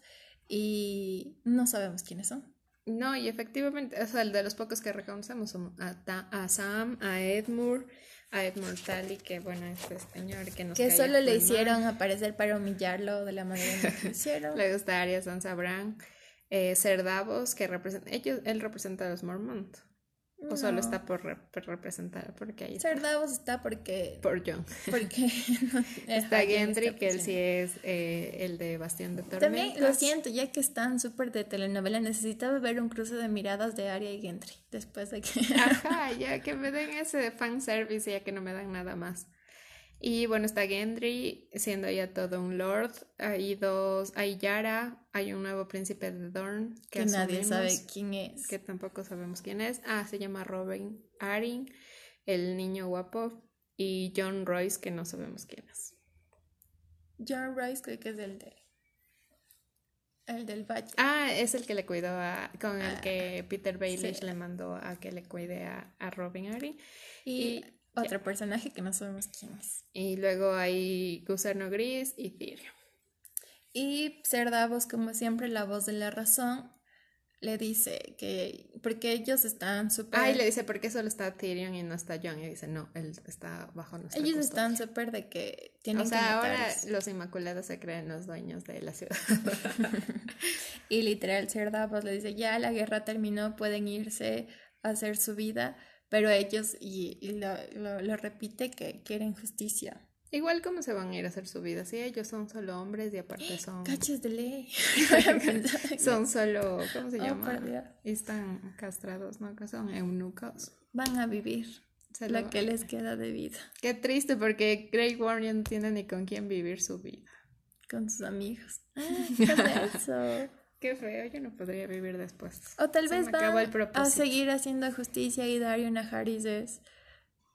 B: y no sabemos quiénes son.
A: No, y efectivamente, o sea, el de los pocos que reconocemos son a, Sam, a Edmure, a Edmure Tally, que bueno, este señor que nos
B: Que solo le hicieron aparecer para humillarlo de la manera en que hicieron.
A: Le gusta Arias Sansa Bran, eh, Cerdavos, que representa, ellos, él representa a los Mormont. ¿O solo está por, representar? Porque ahí
B: Ser Davos está porque...
A: Por John.
B: Porque...
A: está Gendry, que él sí es eh, el de Bastión de Tormentas.
B: También, lo siento, ya que están súper de telenovela, necesitaba ver un cruce de miradas de Arya y Gendry, después de que...
A: Ajá, ya que me den ese fanservice, ya que no me dan nada más. Y bueno, está Gendry, siendo ya todo un lord. Hay dos, hay Yara, hay un nuevo príncipe de Dorn.
B: Que, nadie sabe quién es.
A: Que tampoco sabemos quién es. Ah, se llama Robin Arryn, el niño guapo. Y John Royce, que no sabemos quién es.
B: John Royce creo que es el de... El del valle.
A: Ah, es el que le cuidó a... Con el ah, que Peter Baelish le mandó a que le cuide a, a Robin Arryn.
B: y otro personaje que no sabemos quién es.
A: Y luego hay Gusano Gris y Tyrion.
B: Y Ser Davos, como siempre, la voz de la razón, le dice que. Porque ellos están súper.
A: Ah, y le dice, ¿por qué solo está Tyrion y no está Jon? Y dice, no, él está bajo nuestra
B: Ellos están súper de que tienen
A: o sea, ahora los Inmaculados se creen los dueños de la ciudad.
B: y literal, Ser Davos le dice, ya la guerra terminó, pueden irse a hacer su vida pero ellos, y, lo, repite, que quieren justicia.
A: Igual cómo se van a ir a hacer su vida, si ellos son solo hombres y aparte son...
B: Cachos de ley.
A: son solo, ¿cómo se oh, llama? Y están castrados, ¿no? Que son eunucos.
B: Van a vivir lo que les queda de vida.
A: Qué triste porque Grey Warrior no tiene ni con quién vivir su vida.
B: Con sus amigos. Ah, eso.
A: Qué feo, yo no podría vivir después.
B: O tal vez van a seguir haciendo justicia y Darion Harris es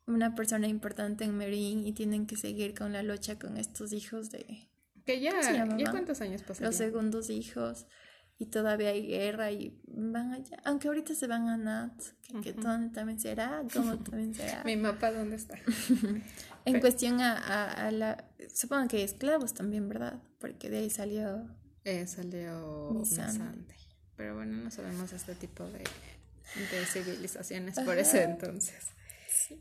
B: una persona importante en Merin y tienen que seguir con la lucha con estos hijos de...
A: Que ya, ¿ya cuántos años pasaron?
B: Los segundos hijos y todavía hay guerra y van allá. Aunque ahorita se van a Nat, que, dónde también será, cómo también será.
A: Mi mapa, ¿dónde está?
B: en cuestión a, a, la... Supongo que hay esclavos también, ¿verdad? Porque de ahí salió
A: eh, salió Misante. Pero bueno, no sabemos este tipo de, de civilizaciones por ese entonces.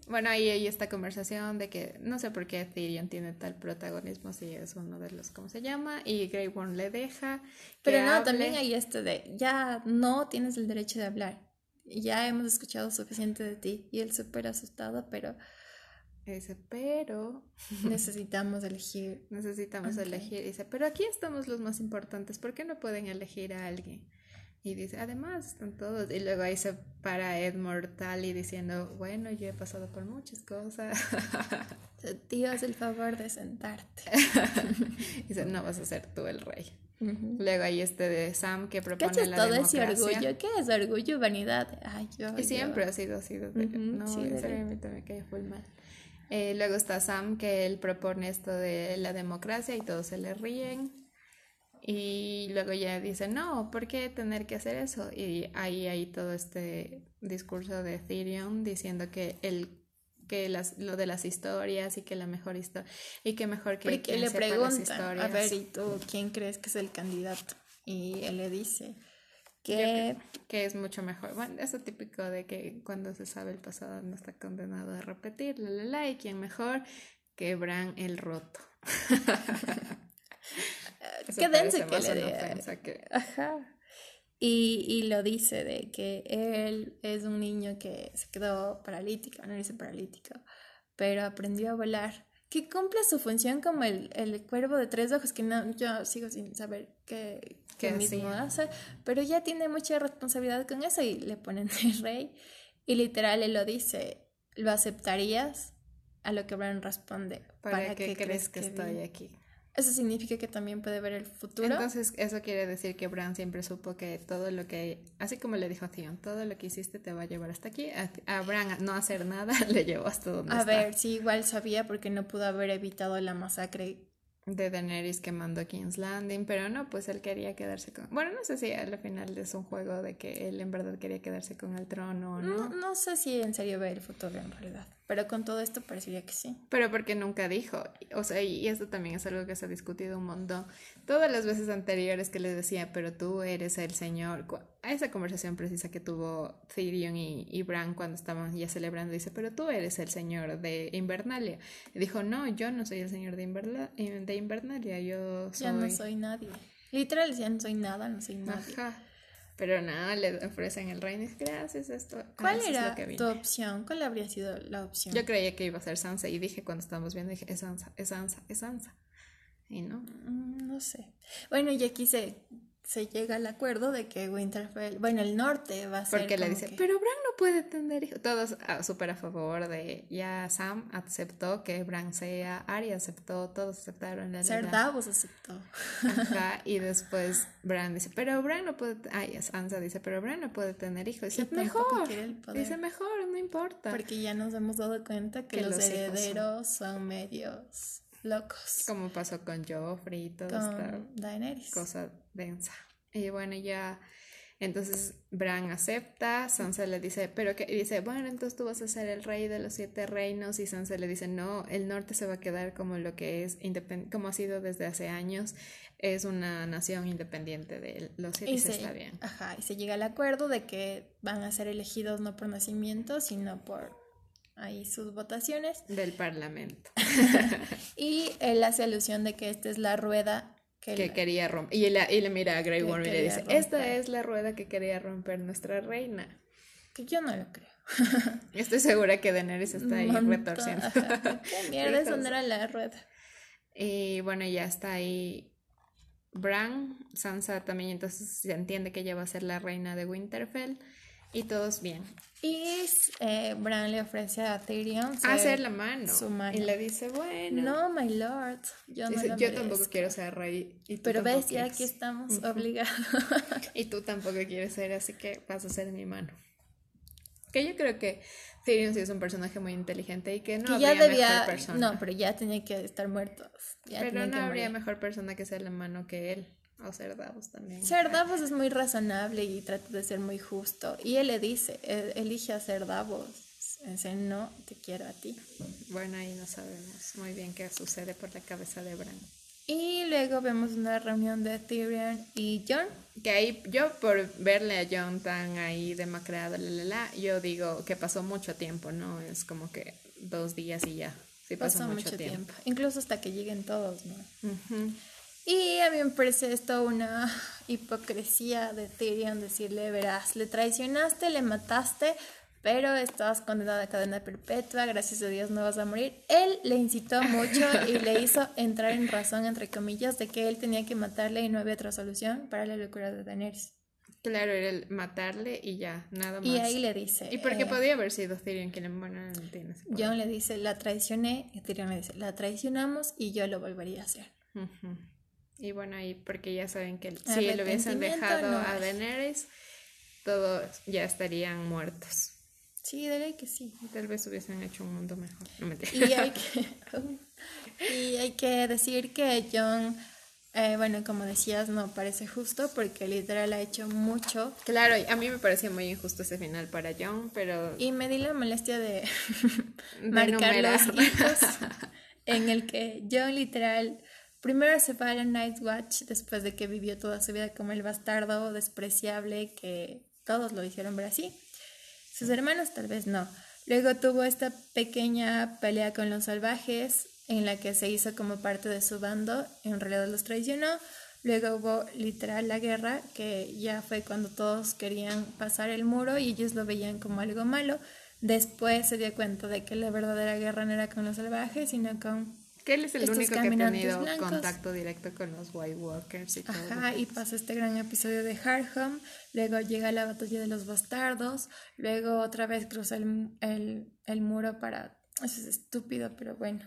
A: Bueno, ahí hay esta conversación de que no sé por qué Tyrion tiene tal protagonismo si es uno de los, ¿cómo se llama? Y Grey Worm le deja.
B: Pero no, también hay esto de ya no tienes el derecho de hablar. Ya hemos escuchado suficiente de ti y él súper asustado, pero
A: dice, pero...
B: Necesitamos elegir.
A: Necesitamos elegir. Dice, pero aquí estamos los más importantes. ¿Por qué no pueden elegir a alguien? Y dice, además están todos. Y luego ahí se para Ed Mortali diciendo, bueno, yo he pasado por muchas cosas.
B: Tío, haz el favor de sentarte.
A: dice, no vas a ser tú el rey. Luego hay este de Sam que propone
B: ¿Qué la todo ese orgullo? ¿Qué es orgullo, vanidad? Ay, yo,
A: y siempre ha sido así. no, sí, en me cae full mal. Eh, luego está Sam que él propone esto de la democracia y todos se le ríen. Y luego ya dice, no, ¿por qué tener que hacer eso? Y ahí hay todo este discurso de Ethereum diciendo que el que las, lo de las historias y que la mejor historia y que mejor que
B: Porque le pregunta, a ver, ¿y tú quién crees que es el candidato? Y él le dice que...
A: que es mucho mejor. Bueno, eso típico de que cuando se sabe el pasado no está condenado a repetir, la, la, la, y quién mejor que Bran el roto.
B: Qué dense que le que... Ajá. Y, y, lo dice de que él es un niño que se quedó paralítico, no dice paralítico, pero aprendió a volar, que cumple su función como el, el cuervo de tres ojos, que no, yo sigo sin saber qué, qué mismo hace, pero ya tiene mucha responsabilidad con eso y le ponen el rey. Y literal él lo dice, ¿lo aceptarías? A lo que Bran responde,
A: ¿para, qué, crees que, que estoy aquí?
B: Eso significa que también puede ver el futuro.
A: Entonces, eso quiere decir que Bran siempre supo que todo lo que, así como le dijo a Theon, todo lo que hiciste te va a llevar hasta aquí. A, Bran no hacer nada le llevó hasta donde
B: A ver, sí, igual sabía porque no pudo haber evitado la masacre
A: de Daenerys que mandó a King's Landing, pero no, pues él quería quedarse con... Bueno, no sé si al final es un juego de que él en verdad quería quedarse con el trono o no.
B: No, no sé si en serio ve el futuro en realidad. Pero con todo esto parecería que sí.
A: Pero porque nunca dijo. O sea, y esto también es algo que se ha discutido un montón. Todas las veces anteriores que le decía, pero tú eres el señor. A esa conversación precisa que tuvo Tyrion y, y Bran cuando estaban ya celebrando, dice, pero tú eres el señor de Invernalia. Y dijo, no, yo no soy el señor de, de Invernalia, yo soy...
B: Ya no soy nadie. Literal, ya no soy nada, no soy nadie. Ajá.
A: Pero nada, le ofrecen el reino y gracias esto.
B: ¿Cuál era tu opción? ¿Cuál habría sido la opción?
A: Yo creía que iba a ser Sansa y dije cuando estábamos viendo, dije, es Sansa, es Sansa, es Sansa. Y no.
B: Mm, no sé. Bueno, y aquí se se llega al acuerdo de que Winterfell, bueno, el norte va a ser.
A: Porque le dice, pero Bran puede tener hijos. Todos ah, súper a favor de. Ya Sam aceptó que Bran sea, Arya aceptó, todos aceptaron.
B: La Ser Davos aceptó.
A: Ajá, y después Bran dice, pero Bran no puede. Ay, Sansa dice, pero Bran no puede tener hijos. Dice, mejor. Dice, mejor, no importa.
B: Porque ya nos hemos dado cuenta que, los, herederos son... medios locos.
A: Como pasó con Joffrey y todo
B: con Daenerys.
A: cosa densa. Y bueno, ya entonces Bran acepta, Sansa le dice, pero que dice, bueno, entonces tú vas a ser el rey de los siete reinos y Sansa le dice, no, el norte se va a quedar como lo que es, como ha sido desde hace años, es una nación independiente de los siete, y se, está bien.
B: Ajá, y se llega al acuerdo de que van a ser elegidos no por nacimiento, sino por ahí sus votaciones.
A: Del parlamento.
B: y él hace alusión de que esta es la rueda
A: que, quería romper. Y le, y le mira a Grey Worm y le dice, esta es la rueda que quería romper nuestra reina.
B: Que yo no lo creo.
A: Estoy segura que Daenerys está ahí retorciendo.
B: Qué mierda, no era la rueda.
A: Y bueno, ya está ahí Bran, Sansa también, entonces se entiende que ella va a ser la reina de Winterfell. Y todos bien.
B: Y eh, Bran le ofrece a Tyrion
A: hacer la mano. Su mano. Y le dice, bueno.
B: No, my lord. Yo, no
A: yo tampoco quiero ser rey.
B: Pero ves, ya aquí estamos obligados.
A: y tú tampoco quieres ser, así que vas a ser mi mano. Que yo creo que Tyrion sí es un personaje muy inteligente y que no que habría debía, mejor persona.
B: No, pero ya tenía que estar muerto.
A: pero no habría mejor persona que ser la mano que él. O ser Davos también.
B: Ser Davos es muy razonable y trata de ser muy justo. Y él le dice, e, elige a ser Davos. Dice, no, te quiero a ti.
A: Bueno, ahí no sabemos muy bien qué sucede por la cabeza de Bran.
B: Y luego vemos una reunión de Tyrion y John.
A: Que ahí, yo por verle a John tan ahí demacrado, la, la, la, yo digo que pasó mucho tiempo, ¿no? Es como que dos días y ya. Sí, pasó, mucho, tiempo.
B: Incluso hasta que lleguen todos, ¿no? Y a mí me parece esto una hipocresía de Tyrion decirle, verás, le traicionaste, le mataste, pero estás condenado a cadena perpetua, gracias a Dios no vas a morir. Él le incitó mucho y le hizo entrar en razón, entre comillas, de que él tenía que matarle y no había otra solución para la locura de Daenerys.
A: Claro, era el matarle y ya, nada más.
B: Y ahí le dice...
A: Y porque
B: eh,
A: podía haber sido Tyrion quien le bueno, no poder.
B: John le dice, la traicioné, y Tyrion le dice, la traicionamos y yo lo volvería a hacer.
A: Ujú. Y bueno, ahí porque ya saben que si lo hubiesen dejado
B: no
A: a. Daenerys, todos ya estarían muertos.
B: Sí, ley que sí.
A: Tal vez hubiesen hecho un mundo mejor. No mentira.
B: Y hay que, y hay que decir que John, eh, bueno, como decías, no parece justo porque literal ha hecho mucho.
A: Claro, a mí me pareció muy injusto ese final para John, pero
B: Y me di la molestia de
A: De
B: marcar
A: numerar.
B: los hitos en el que John literal primero se va a la Night Watch después de que vivió toda su vida como el bastardo despreciable que todos lo hicieron ver así. Sus hermanos tal vez no. Luego tuvo esta pequeña pelea con los salvajes en la que se hizo como parte de su bando, en realidad los traicionó. Luego hubo literal la guerra, que ya fue cuando todos querían pasar el muro y ellos lo veían como algo malo. Después se dio cuenta de que la verdadera guerra no era con los salvajes, sino con...
A: que él es el único que ha tenido
B: blancos.
A: contacto directo con los White Walkers y todo.
B: Ajá, y pasa este gran episodio de Hardhome, luego llega la batalla de los bastardos, luego otra vez cruza el, el, el muro para... Eso es estúpido, pero bueno,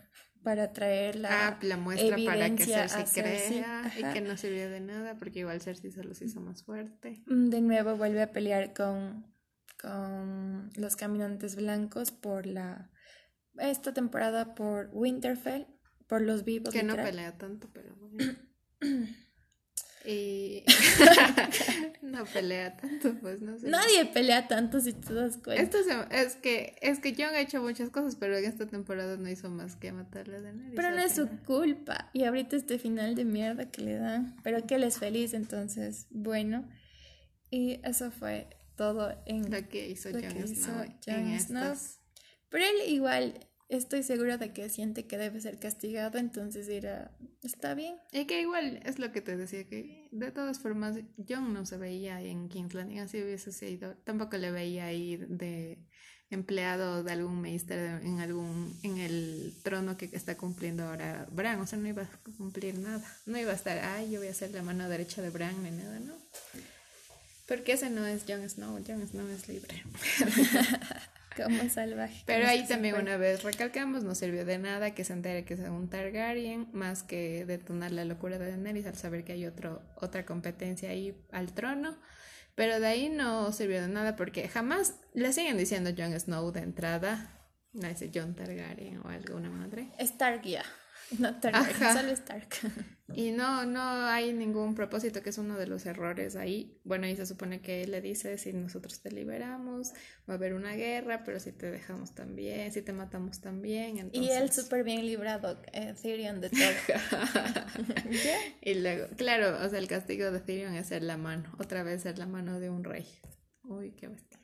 B: para traer la...
A: Ah, la muestra para que Cersei crea y que no sirvió de nada porque igual Cersei se los hizo más fuerte.
B: Mm, De nuevo vuelve a pelear con, con los caminantes blancos por la... Esta temporada por Winterfell, por los vivos.
A: Que no
B: literal.
A: pelea tanto, pero bueno. Y no pelea tanto, pues no sé.
B: Nadie pelea tanto si te das cuenta.
A: Esto se- es que es que Jon ha hecho muchas cosas, pero en esta temporada no hizo más que matarle a Daenerys.
B: Pero no es su culpa. Y ahorita este final de mierda que le dan. Pero que él es feliz, entonces, bueno. Y eso fue todo en...
A: lo que hizo
B: lo que hizo
A: Snow en.
B: Pero él igual, estoy segura de que siente que debe ser castigado, entonces dirá, está bien.
A: Y que igual es lo que te decía, que de todas formas Jon no se veía en King's Landing, así hubiese sido. Tampoco le veía ahí de empleado de algún meister en algún en el trono que está cumpliendo ahora Bran, o sea, no iba a cumplir nada. No iba a estar, ay, yo voy a ser la mano derecha de Bran ni nada, ¿no? Porque ese no es Jon Snow, Jon Snow es libre.
B: Como salvaje.
A: Pero ahí también una vez recalcamos, no sirvió de nada que se entere que es un Targaryen, más que detonar la locura de Daenerys al saber que hay otro, otra competencia ahí al trono. Pero de ahí no sirvió de nada porque jamás le siguen diciendo Jon Snow de entrada. No dice Jon Targaryen o alguna madre.
B: Stark ya. No Targaryen,
A: Ajá.
B: solo Stark.
A: Y no, no hay ningún propósito, que es uno de los errores ahí. Bueno, ahí se supone que él le dice, si nosotros te liberamos, va a haber una guerra, pero si te dejamos también, si te matamos también, entonces...
B: Y él súper bien librado, eh, Tyrion de todo.
A: Y luego, claro, o sea, el castigo de Tyrion es ser la mano, otra vez ser la mano de un rey. Uy, qué bestia.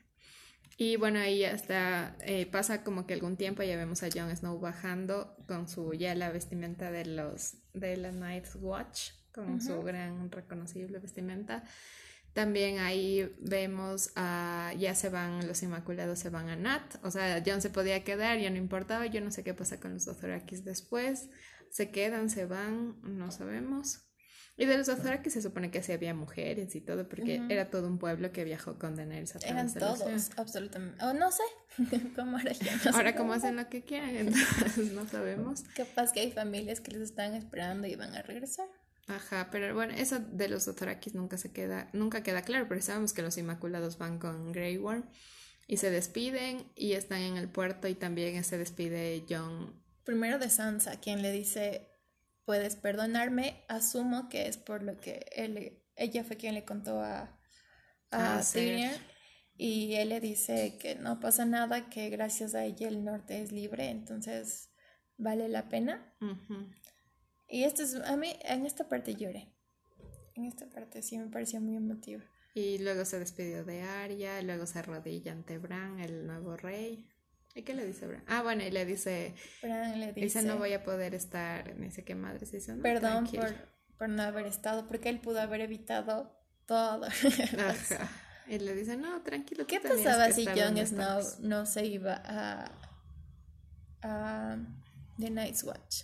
A: Y bueno, ahí ya está, eh, pasa como que algún tiempo ya vemos a Jon Snow bajando con su ya la vestimenta de los de la Night's Watch, con su gran reconocible vestimenta. También ahí vemos a, ya se van, los Inmaculados se van a Nat, o sea, Jon se podía quedar, ya no importaba, yo no sé qué pasa con los Dothrakis después, se quedan, se van, no sabemos. Y de los Dothraki se supone que sí había mujeres y todo, porque era todo un pueblo que viajó con Daenerys a
B: Eran
A: los-
B: todos, absolutamente. O no sé, cómo ahora ya no
A: Ahora hacen lo que quieran, entonces no sabemos.
B: Capaz que hay familias que les están esperando y van a regresar.
A: Ajá, pero bueno, eso de los Dothrakis nunca se queda, nunca queda claro, pero sabemos que los Inmaculados van con Grey Worm y se despiden y están en el puerto y también se despide Jon.
B: Primero de Sansa, quien le dice, puedes perdonarme, asumo que es por lo que él, ella fue quien le contó a, a
A: Ah.
B: Tyrion. Y él le dice que no pasa nada, que gracias a ella el norte es libre, entonces vale la pena. Y esto es, a mí en esta parte lloré. En esta parte sí me pareció muy emotiva.
A: Y luego se despidió de Arya, luego se arrodilla ante Bran, el nuevo rey. ¿Y qué le dice Bran? Ah, bueno, y le dice,
B: Bran le
A: dice, no voy a poder estar, ni sé qué madre, dice, no,
B: perdón
A: tranquilo".
B: por, por no haber estado, porque él pudo haber evitado todo.
A: Ajá. Y le dice, no, tranquilo.
B: ¿Qué pasaba si Jon Snow no se iba a, a The Night's Watch?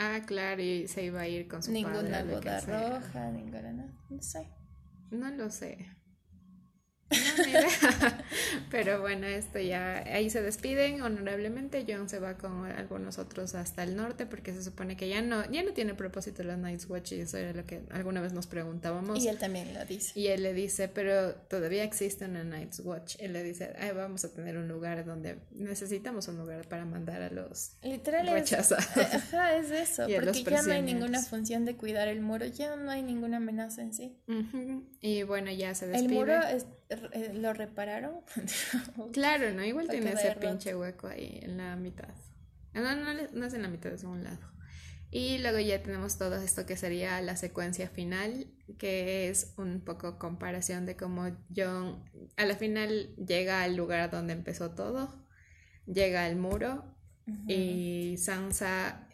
A: Ah, claro, y se iba a ir con su
B: ninguna
A: padre.
B: Ninguna boda roja, ninguna... No sé.
A: No lo sé. Pero bueno, esto ya ahí se despiden honorablemente. John se va con algunos otros hasta el norte porque se supone que ya no ya no tiene propósito la Night's Watch y eso era lo que alguna vez nos preguntábamos.
B: Y él también lo dice.
A: Y él le dice, pero todavía existe una Night's Watch. Él le dice, vamos a tener un lugar donde necesitamos un lugar para mandar a los
B: Literal rechazados. Es, ajá, es eso, porque ya no hay ninguna función de cuidar el muro, ya no hay ninguna amenaza en sí.
A: Y bueno, ya se despide.
B: El muro es ¿Lo repararon?
A: claro, ¿no? Igual tiene ese pinche hueco ahí en la mitad. No, no, no es en la mitad, es en un lado. Y luego ya tenemos todo esto que sería la secuencia final, que es un poco comparación de cómo John a la final llega al lugar donde empezó todo, llega al muro y Sansa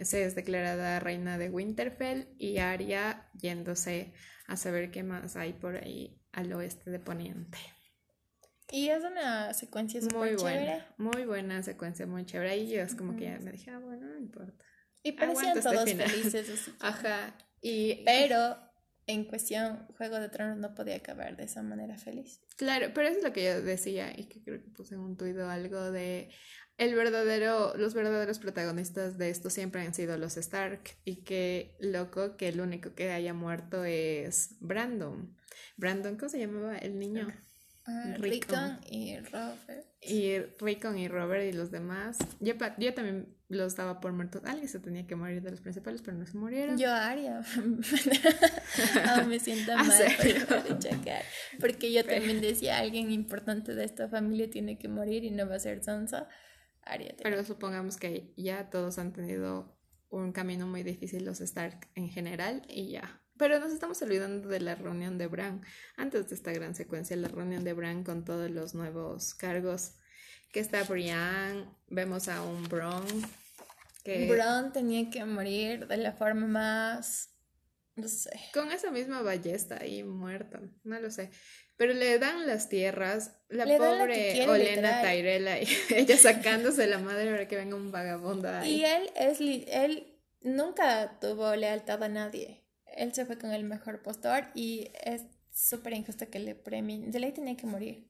A: se es declarada reina de Winterfell y Arya yéndose a saber qué más hay por ahí al oeste de Poniente.
B: Y es una secuencia muy
A: buena. Muy buena secuencia, muy chévere. Y yo es como que ya me dije, ah, bueno, no importa.
B: Y parecían este todos felices.
A: Ajá. Y,
B: pero en cuestión, Juego de Tronos no podía acabar de esa manera feliz.
A: Claro, pero eso es lo que yo decía y que creo que puse en un tuit algo de el verdadero, los verdaderos protagonistas de esto siempre han sido los Stark y qué loco que el único que haya muerto es Brandon. Brandon, ¿cómo se llamaba el niño?
B: Ah, Rickon y Robert.
A: Y Rickon y Robert y los demás. Yo, yo también los daba por muertos. Alguien se tenía que morir de los principales, pero no se murieron.
B: Yo, Aria. me siento ah, mal por checar. Porque yo también decía, alguien importante de esta familia tiene que morir y no va a ser Sansa.
A: Pero supongamos que ya todos han tenido un camino muy difícil los Stark en general y ya pero nos estamos olvidando de la reunión de Bran. Antes de esta gran secuencia, la reunión de Bran con todos los nuevos cargos. Que está Brian, vemos a un Bron.
B: Que... Bron tenía que morir de la forma más. No sé.
A: Con esa misma ballesta ahí muerto. No lo sé. Pero le dan las tierras. La pobre Olena Tyrella, ella sacándose la madre para que venga un vagabundo ahí.
B: Y él es él nunca tuvo lealtad a nadie él se fue con el mejor postor y es súper injusto que le premien. De ley tenía que morir.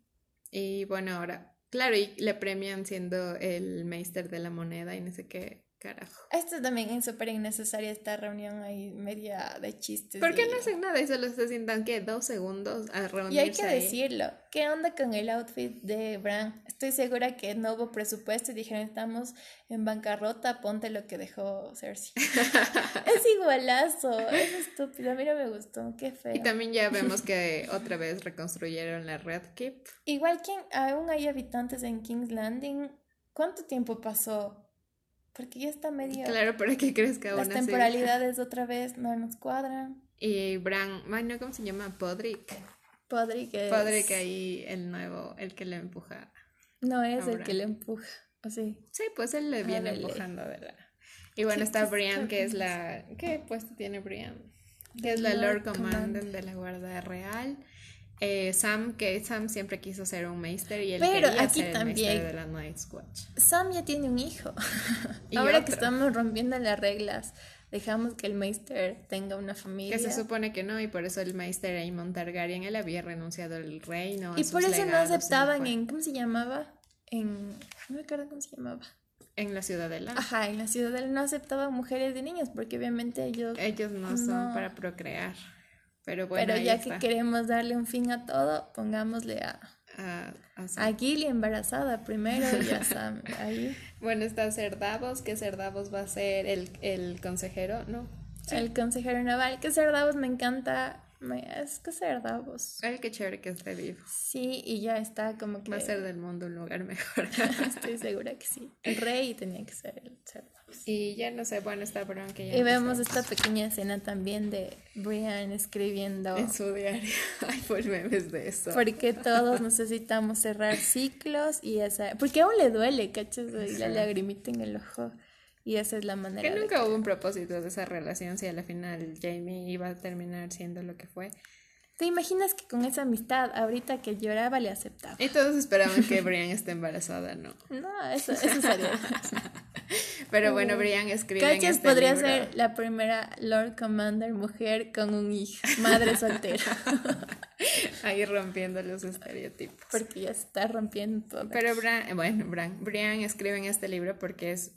A: Y bueno, ahora, claro, y le premian siendo el meister de la moneda y no sé qué Carajo.
B: Esto también es súper innecesaria esta reunión ahí media de chistes.
A: ¿Por qué no hacen nada y solo se sientan que dos segundos a reunirse?
B: Y hay que decirlo. ¿Qué onda con el outfit de Bran? Estoy segura que no hubo presupuesto y dijeron estamos en bancarrota, ponte lo que dejó Cersei. es igualazo, es estúpido, a mí no me gustó, qué feo.
A: Y también ya vemos que otra vez reconstruyeron la Red Keep.
B: Igual que aún hay habitantes en King's Landing. ¿Cuánto tiempo pasó? Porque ya está medio.
A: Claro, pero ¿qué crees que aún
B: Las temporalidades otra vez no nos cuadran.
A: Y Bran, bueno, ¿cómo se llama? Podrick.
B: Podrick es.
A: Podrick ahí, el nuevo, el que le empuja.
B: No es el que le empuja, ¿o sí?
A: Sí, pues él le viene empujando, ¿verdad? Y bueno, está Brian, que es la. ¿Qué puesto tiene Brian? Que es la Lord, Commander de la Guardia Real. Eh, Sam, que Sam siempre quiso ser un Meister y él Pero quería aquí ser también, el de la Night's Watch.
B: Sam ya tiene un hijo. Ahora que estamos rompiendo las reglas, dejamos que el Meister tenga una familia.
A: Que se supone que no, y por eso el Meister Aemon Targaryen, él había renunciado al reino.
B: Y por eso no aceptaban en, ¿cómo se llamaba? En, no me acuerdo cómo se llamaba.
A: En la ciudadela.
B: Ajá, en la ciudadela no aceptaban mujeres y niños porque obviamente ellos...
A: Ellos no. son para procrear. Pero bueno,
B: ya que queremos darle un fin a todo, pongámosle a, a, a, Gilly embarazada primero y a Sam ahí.
A: Bueno, está Cerdavos, que Cerdavos va a ser el, el consejero, ¿no?
B: El consejero naval, que Cerdavos me encanta. Es que Cerdavos.
A: Ay, qué chévere que esté vivo.
B: Sí, y ya está como que.
A: Va a ser del mundo un lugar mejor.
B: Estoy segura que sí. El rey tenía que ser el Cerdavos.
A: Y ya no sé, bueno, está Bron que ya.
B: Y vemos esta pequeña escena también de Brian escribiendo.
A: En su diario. Ay, pues memes de eso.
B: Porque todos necesitamos cerrar ciclos y esa. Porque aún le duele, ¿cachas? Y la lagrimita en el ojo. Y esa es la manera.
A: Que nunca hubo un propósito de esa relación si a la final Jamie iba a terminar siendo lo que fue.
B: ¿Te imaginas que con esa amistad, ahorita que lloraba, le aceptaba?
A: Y todos esperaban que Brian esté embarazada, ¿no?
B: No, eso, eso sería.
A: Pero bueno, Brian escribe
B: Cachas
A: este
B: podría
A: libro-
B: ser la primera Lord Commander mujer con un hijo, madre soltera.
A: ahí rompiendo los estereotipos.
B: Porque ya se está rompiendo todo.
A: Pero Bran, bueno, Bran, Brian escribe en este libro porque es,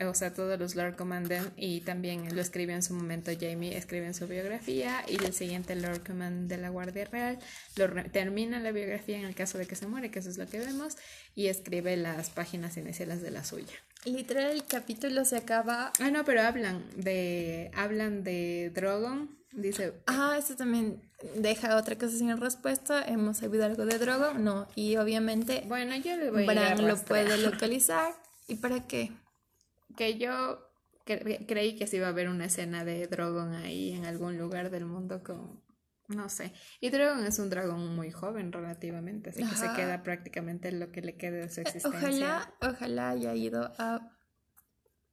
A: o sea, todos los Lord Commandant y también lo escribe en su momento Jamie, escribe en su biografía y el siguiente Lord Command de la Guardia Real lo re- termina la biografía en el caso de que se muere, que eso es lo que vemos, y escribe las páginas iniciales de la suya.
B: Literal, el capítulo se acaba.
A: Ah, no, pero hablan de, hablan de Drogon, dice,
B: Ah, esto también deja otra cosa sin respuesta. ¿Hemos sabido algo de Drogo? No. Y obviamente,
A: bueno, yo le voy a ir a
B: Bran lo puede localizar. ¿Y para qué?
A: Que yo cre- creí que sí iba a haber una escena de Drogon ahí en algún lugar del mundo con no sé. Y Drogon es un dragón muy joven relativamente, así que se queda prácticamente lo que le quede de su
B: Eh,
A: existencia.
B: Ojalá, ojalá haya ido a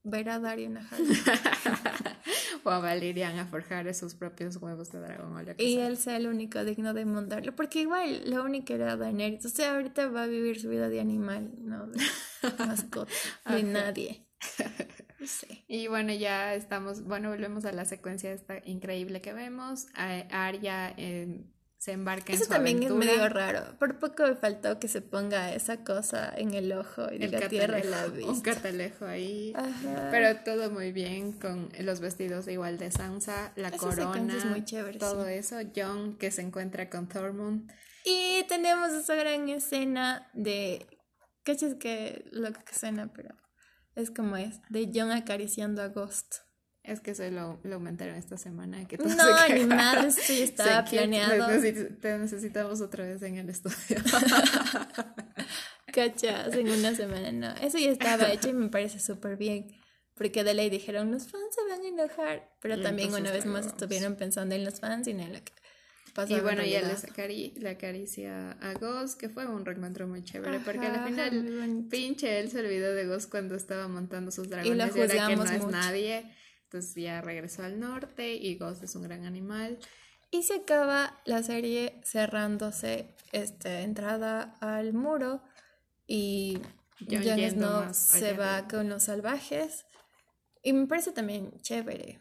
B: ver a Dario Nahal.
A: o a Valerian a forjar sus propios huevos de dragón o lo que
B: y
A: sea.
B: él sea el único digno de montarlo. Porque igual, la única era Daenerys. O sea, ahorita va a vivir su vida de animal, no de mascota, de nadie. Sé.
A: Y bueno, ya estamos, bueno, volvemos a la secuencia esta increíble que vemos. A- Arya eh, se embarca en
B: Eso
A: su
B: también
A: aventura.
B: es medio raro. Por poco me faltó que se ponga esa cosa en el ojo y
A: El
B: diga tierra en la
A: catalejo, un catalejo ahí.
B: Ajá.
A: Pero todo muy bien con los vestidos igual de Sansa, la
B: Esa
A: corona,
B: es muy chévere,
A: todo
B: sí.
A: eso. John que se encuentra con Thormund.
B: Y tenemos esa gran escena de. ¿Cachas que lo que suena? Pero es como es: de John acariciando a Ghost.
A: Es que eso lo, lo aumentaron esta semana. Que
B: No,
A: se
B: ni madre, esto ya estaba planeado.
A: Te necesitamos otra vez en el estudio.
B: ¿Cachas? En una semana, no. Eso ya estaba hecho y me parece súper bien. Porque de ley dijeron: los fans se van a enojar. Pero
A: Y
B: también una vez más
A: vamos.
B: estuvieron pensando en los fans y no en lo que pasaba.
A: y
B: en
A: bueno, ya les acari le acaricia a Ghost, que fue un reencuentro muy chévere. porque al final, pinche, él se olvidó de Ghost cuando estaba montando sus
B: lo
A: dragones. Y, ahora que no
B: juzgamos
A: es
B: mucho.
A: nadie. Entonces ya regresó al norte y Ghost es un gran animal.
B: Y se acaba la serie cerrándose este, entrada al muro y
A: Jon
B: Snow se va con los salvajes. Y me parece también chévere.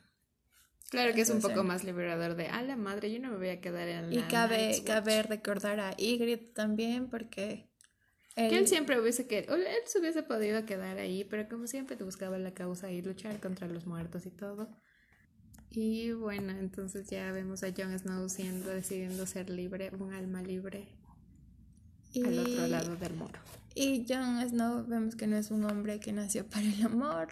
A: Claro que es un poco más liberador de, a la madre, yo no me voy a quedar en
B: Y
A: la
B: cabe,
A: Night's Watch".
B: cabe recordar a Ygritte también porque
A: Que él siempre hubiese que él se hubiese podido quedar ahí, pero como siempre te buscaba la causa y luchar contra los muertos y todo. Y bueno, entonces ya vemos a Jon Snow siendo, decidiendo ser libre, un alma libre al otro
B: y-
A: lado del muro.
B: Y Jon Snow vemos que no es un hombre que nació para el amor,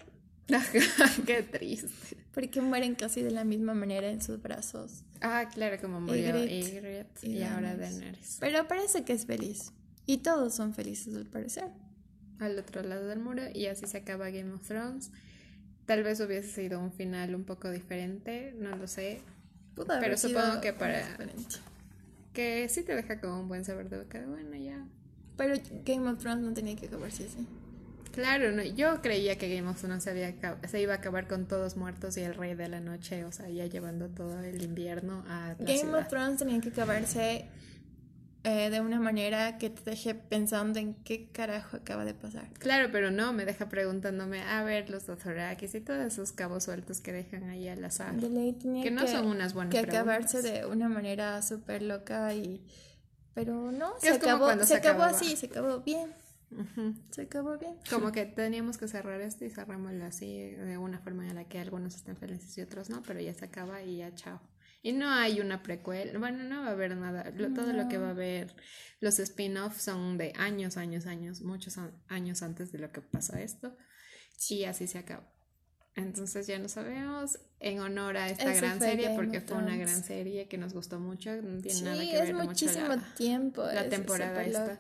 A: Qué triste.
B: Porque mueren casi de la misma manera en sus brazos.
A: Ah, claro, como murió
B: Ygritte
A: Ygritte
B: y
A: y, ahora
B: Daenerys. Pero parece que es feliz. Y todos son felices al parecer.
A: al otro lado del muro y así se acaba Game of Thrones. Tal vez hubiese sido un final un poco diferente, no lo sé.
B: Pudo haber
A: Pero
B: sido
A: supongo que para-
B: diferente.
A: Que sí te deja como un buen saber de boca. Bueno, ya.
B: Pero Game of Thrones no tenía que acabarse así.
A: Claro, no, yo creía que Game of Thrones se, había se iba a acabar con todos muertos y el rey de la noche, o sea, ya llevando todo el invierno a la
B: Game
A: ciudad.
B: of Thrones tenía que acabarse eh, de una manera que te deje pensando en qué carajo acaba de pasar.
A: Claro, pero no, me deja preguntándome, a ver, los Dothrakis y todos esos cabos sueltos que dejan ahí al azar.
B: De ley tenía
A: Que no son unas buenas
B: que acabarse
A: preguntas.
B: de una manera súper loca y... Pero no, se acabó,
A: cuando
B: se
A: se
B: acabó
A: acababa.
B: así, se acabó bien, Se acabó bien.
A: Como que teníamos que cerrar esto y cerrámoslo así de una forma en la que algunos estén felices y otros no, pero ya se acaba y ya chao. Y no hay una precuela, bueno, no va a haber nada, lo- todo lo que va a haber, los spin-offs son de años, años, años, muchos an- años antes de lo que pasó esto y así se acaba. Entonces ya no sabemos en honor a esta gran serie porque fue una gran serie que nos gustó mucho, no tiene
B: Sí,
A: nada que
B: es
A: ver mucho
B: muchísimo
A: la-
B: tiempo.
A: la temporada esta.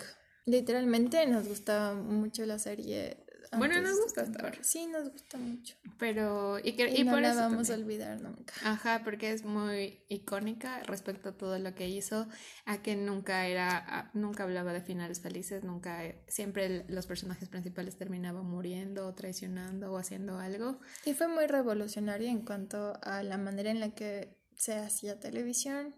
B: Literalmente nos gustaba mucho la serie.
A: Bueno, nos gusta hasta ahora.
B: Sí, nos gusta mucho.
A: Pero, y, que,
B: Y,
A: y
B: no
A: por
B: la
A: eso
B: vamos a olvidar nunca.
A: Ajá, porque es muy icónica respecto a todo lo que hizo, a que nunca era, nunca hablaba de finales felices, nunca, eh, siempre los personajes principales terminaban muriendo o traicionando o haciendo algo.
B: Y fue muy revolucionaria en cuanto a la manera en la que se hacía televisión.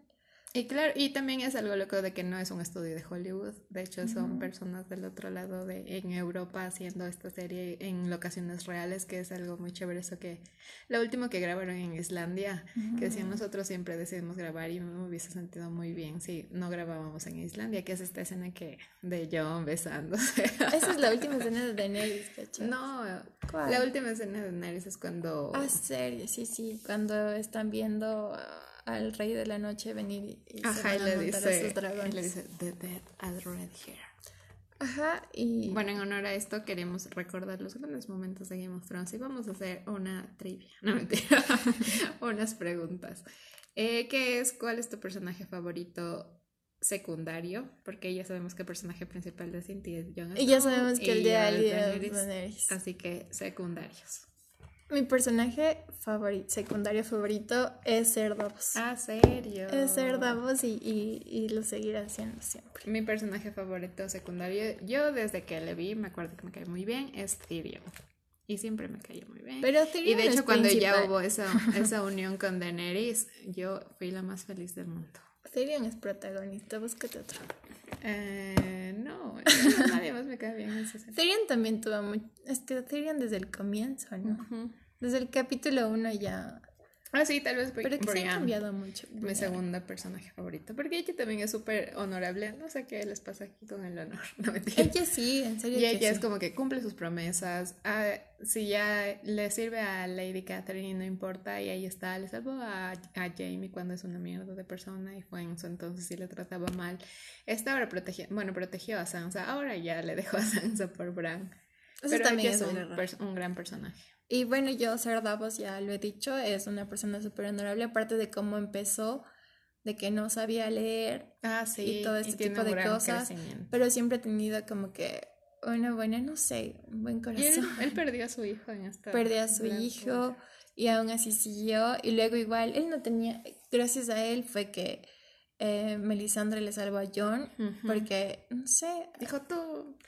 A: Y claro, y también es algo loco de que no es un estudio de Hollywood, de hecho son personas del otro lado de en Europa haciendo esta serie en locaciones reales, que es algo muy chévere eso que lo último que grabaron en Islandia, que decían nosotros siempre decidimos grabar y me hubiese sentido muy bien si no grabábamos en Islandia, que es esta escena que de John besándose.
B: Esa es la última escena de Daenerys, ¿cachai?
A: No, la última escena de Daenerys es cuando
B: Ah, serio, sí, sí, cuando están viendo al rey de la noche venir y
A: Ajá, y le dice, y le dice, The dead are red here.
B: Ajá, y...
A: Bueno, en honor a esto queremos recordar los grandes momentos de Game of Thrones y vamos a hacer una trivia, no mentira, unas preguntas. Eh, ¿Qué es, cuál es tu personaje favorito secundario? Porque ya sabemos que el personaje principal de Cinti es Jon
B: Y ya sabemos que el de Ali es.
A: Así que secundarios.
B: Mi personaje favorito, secundario favorito es Ser Davos.
A: Ah, serio.
B: Es Ser Davos y, y, y, lo seguirá haciendo siempre.
A: Mi personaje favorito secundario, yo desde que le vi, me acuerdo que me cae muy bien, es Tyrion. Y siempre me cayó muy bien.
B: Pero Tyrion
A: y de hecho, cuando
B: principal.
A: ya hubo esa, esa unión con Daenerys, yo fui la más feliz del mundo.
B: Tyrion es protagonista, búscate otro.
A: Eh, no, nadie más me cae bien.
B: Tyrion también tuvo mucho. Es que Tyrion desde el comienzo, ¿no? Uh -huh. Desde el capítulo 1 ya.
A: Ah, sí, tal vez
B: Pero que se ha cambiado mucho.
A: Mi Brian. segunda personaje favorito. Porque ella también es súper honorable. No sé qué les pasa aquí con el honor. No me
B: Ella sí, en serio.
A: Y ella es como que cumple sus promesas. Ah, si ya le sirve a Lady Catherine, no importa. Y ahí está. Le salvó a, a Jamie cuando es una mierda de persona. Y fue en su entonces sí le trataba mal. Esta ahora protegió. Bueno, protegió a Sansa. Ahora ya le dejó a Sansa por Bran.
B: Eso
A: Pero
B: también
A: es
B: es
A: un, un gran personaje.
B: Y bueno, yo, Ser Davos, ya lo he dicho, es una persona súper honorable, aparte de cómo empezó, de que no sabía leer
A: ah, sí,
B: y todo este tipo de cosas, pero siempre ha tenido como que una buena, no sé, un buen corazón.
A: Él, él, perdió a su hijo en esta.
B: Perdió a su hijo y aún así siguió, y luego igual, él no tenía, gracias a él fue que eh, Melisandre le salvó a John, uh -huh. porque, no sé.
A: Dijo tú,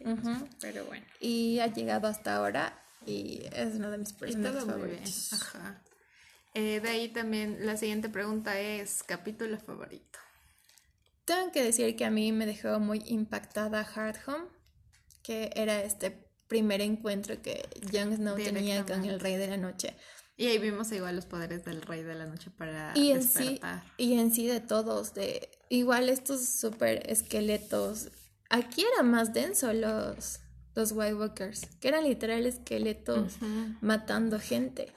A: uh -huh. pero bueno.
B: Y ha llegado hasta ahora y es uno de mis personajes favoritos.
A: Ajá. Eh, de ahí también la siguiente pregunta es capítulo favorito.
B: Tengo que decir que a mí me dejó muy impactada Hard Home, que era este primer encuentro que Jon Snow tenía con el Rey de la Noche.
A: Y ahí vimos igual los poderes del Rey de la Noche para
B: y en
A: despertar.
B: Sí, y en sí de todos, de igual estos super esqueletos. Aquí era más denso los los White Walkers, que eran literal esqueletos uh -huh. matando gente.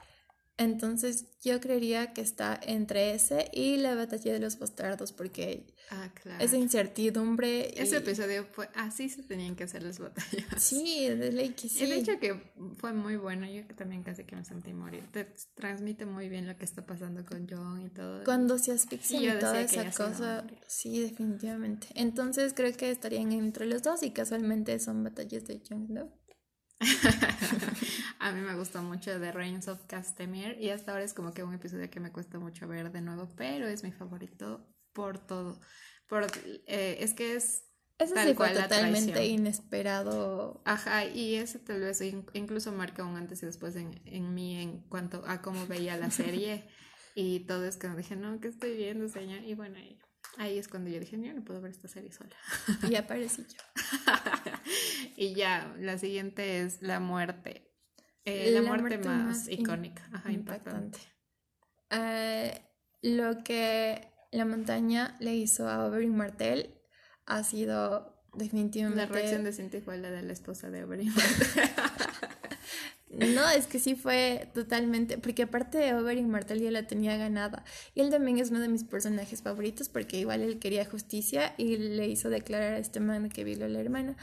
B: Entonces yo creería que está entre ese y la batalla de los bastardos, porque
A: ah, claro.
B: esa incertidumbre.
A: Ese y... episodio fue así se tenían que hacer las batallas.
B: Sí, de ley que sí.
A: El hecho que fue muy bueno, yo también casi que me sentí morir. Te transmite muy bien lo que está pasando con John y todo.
B: Cuando se asfixia y, y toda esa cosa. Sí, definitivamente. Entonces creo que estarían entre los dos y casualmente son batallas de Jon Snow.
A: a mí me gustó mucho The Reigns of Castamere y hasta ahora es como que un episodio que me cuesta mucho ver de nuevo, pero es mi favorito por todo. Por, eh, es que es
B: eso
A: tal
B: sí
A: cual
B: fue totalmente inesperado.
A: Ajá, y ese tal vez incluso marca un antes y después en, en mí en cuanto a cómo veía la serie y todo es que dije, no, ¿qué estoy viendo, señor? Y bueno, ahí, ahí es cuando yo dije, yo no puedo ver esta serie sola.
B: Y aparecí yo.
A: y ya, la siguiente es la muerte. Eh, la, la, muerte, muerte más, más, icónica, Ajá, impactante.
B: impactante. Uh, lo que la montaña le hizo a Oberyn Martell ha sido definitivamente...
A: La reacción de Cintia fue la de la esposa de Oberyn Martell.
B: No, es que sí fue totalmente, porque aparte de Oberyn Martell ya la tenía ganada. Y él también es uno de mis personajes favoritos porque igual él quería justicia y le hizo declarar a este man que violó a la hermana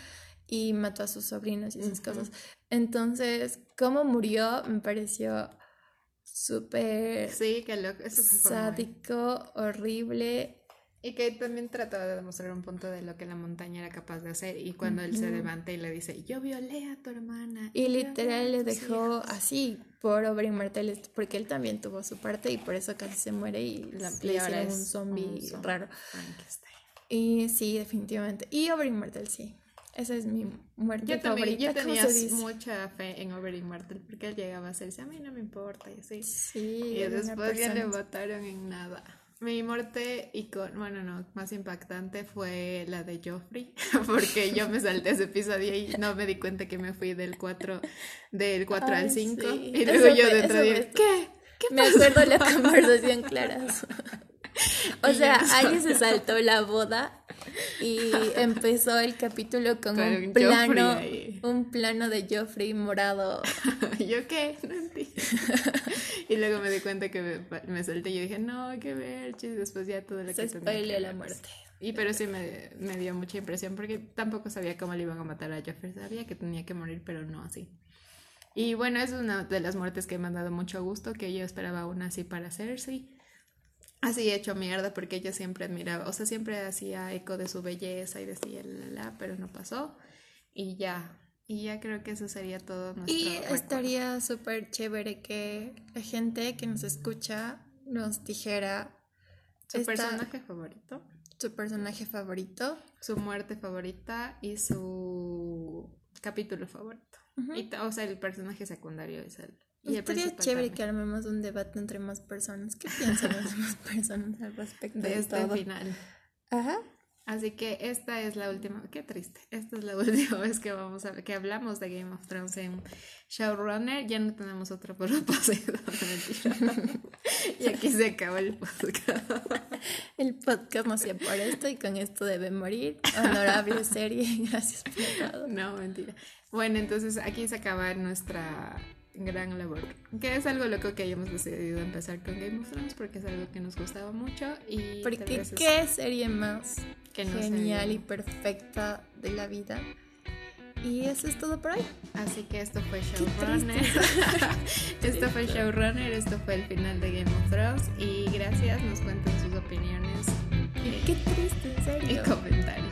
B: y mató a sus sobrinos y esas uh -huh. cosas. Entonces, cómo murió me pareció súper
A: sí, que loco. Eso
B: sádico, horrible.
A: Y que también trataba de demostrar un punto de lo que la montaña era capaz de hacer. Y cuando uh -huh. él se levanta y le dice, yo violé a tu hermana.
B: Y literal le dejó así por Oberyn Martell, porque él también tuvo su parte y por eso casi se muere y,
A: la,
B: le hicieron un zombie, raro. Y sí, definitivamente. Y Oberyn Martell, sí. Esa es mi muerte
A: yo también,
B: favorita.
A: Yo tenía mucha fe en Oberyn Martell porque él llegaba a ser, a mí no me importa y así.
B: Sí.
A: Y después ya le votaron en nada. Mi muerte y con, bueno, no, más impactante fue la de Joffrey, porque yo me salté ese episodio y no me di cuenta que me fui del 4 del 4 al 5 y luego yo dentro de ¿qué?
B: ¿Qué me acuerdo la conversación claras. O sea, alguien se saltó la boda y empezó el capítulo con, un plano, un plano de Joffrey morado.
A: ¿Yo qué? No entiendo. y luego me di cuenta que me, me salté y yo dije, no, qué ver, y después ya todo lo
B: se
A: que
B: tenía la muerte.
A: Y pero sí me, me dio mucha impresión porque tampoco sabía cómo le iban a matar a Joffrey. Sabía que tenía que morir, pero no así. Y bueno, es una de las muertes que me han dado mucho gusto, que yo esperaba una así para Cersei así hecho mierda porque ella siempre admiraba, o sea, siempre hacía eco de su belleza y decía la, la, pero no pasó y ya. Y ya creo que eso sería todo nuestro
B: Y estaría súper chévere que la gente que nos escucha nos dijera
A: su personaje favorito.
B: Su personaje favorito.
A: Su muerte favorita y su capítulo favorito. y, o sea, el personaje secundario es el
B: y Estaría chévere que armemos un debate entre más personas. ¿Qué piensan las demás personas al respecto
A: de, este final? Ajá. Así que esta es la última, qué triste, esta es la última vez que vamos a que hablamos de Game of Thrones en Showrunner, ya no tenemos otro propósito, y aquí se acaba el podcast.
B: El podcast no sea por esto y con esto debe morir. Honorable serie, gracias por todo.
A: No, mentira. Bueno, entonces aquí se acaba nuestra gran labor. Que es algo loco que hayamos decidido empezar con Game of Thrones porque es algo que nos gustaba mucho y...
B: Porque qué serie más genial y perfecta de la vida. Y eso es todo por hoy.
A: Así que esto fue Showrunner. esto fue Showrunner, esto fue el final de Game of Thrones. Y gracias, nos cuentan sus opiniones.
B: qué triste, en serio.
A: Y comentarios.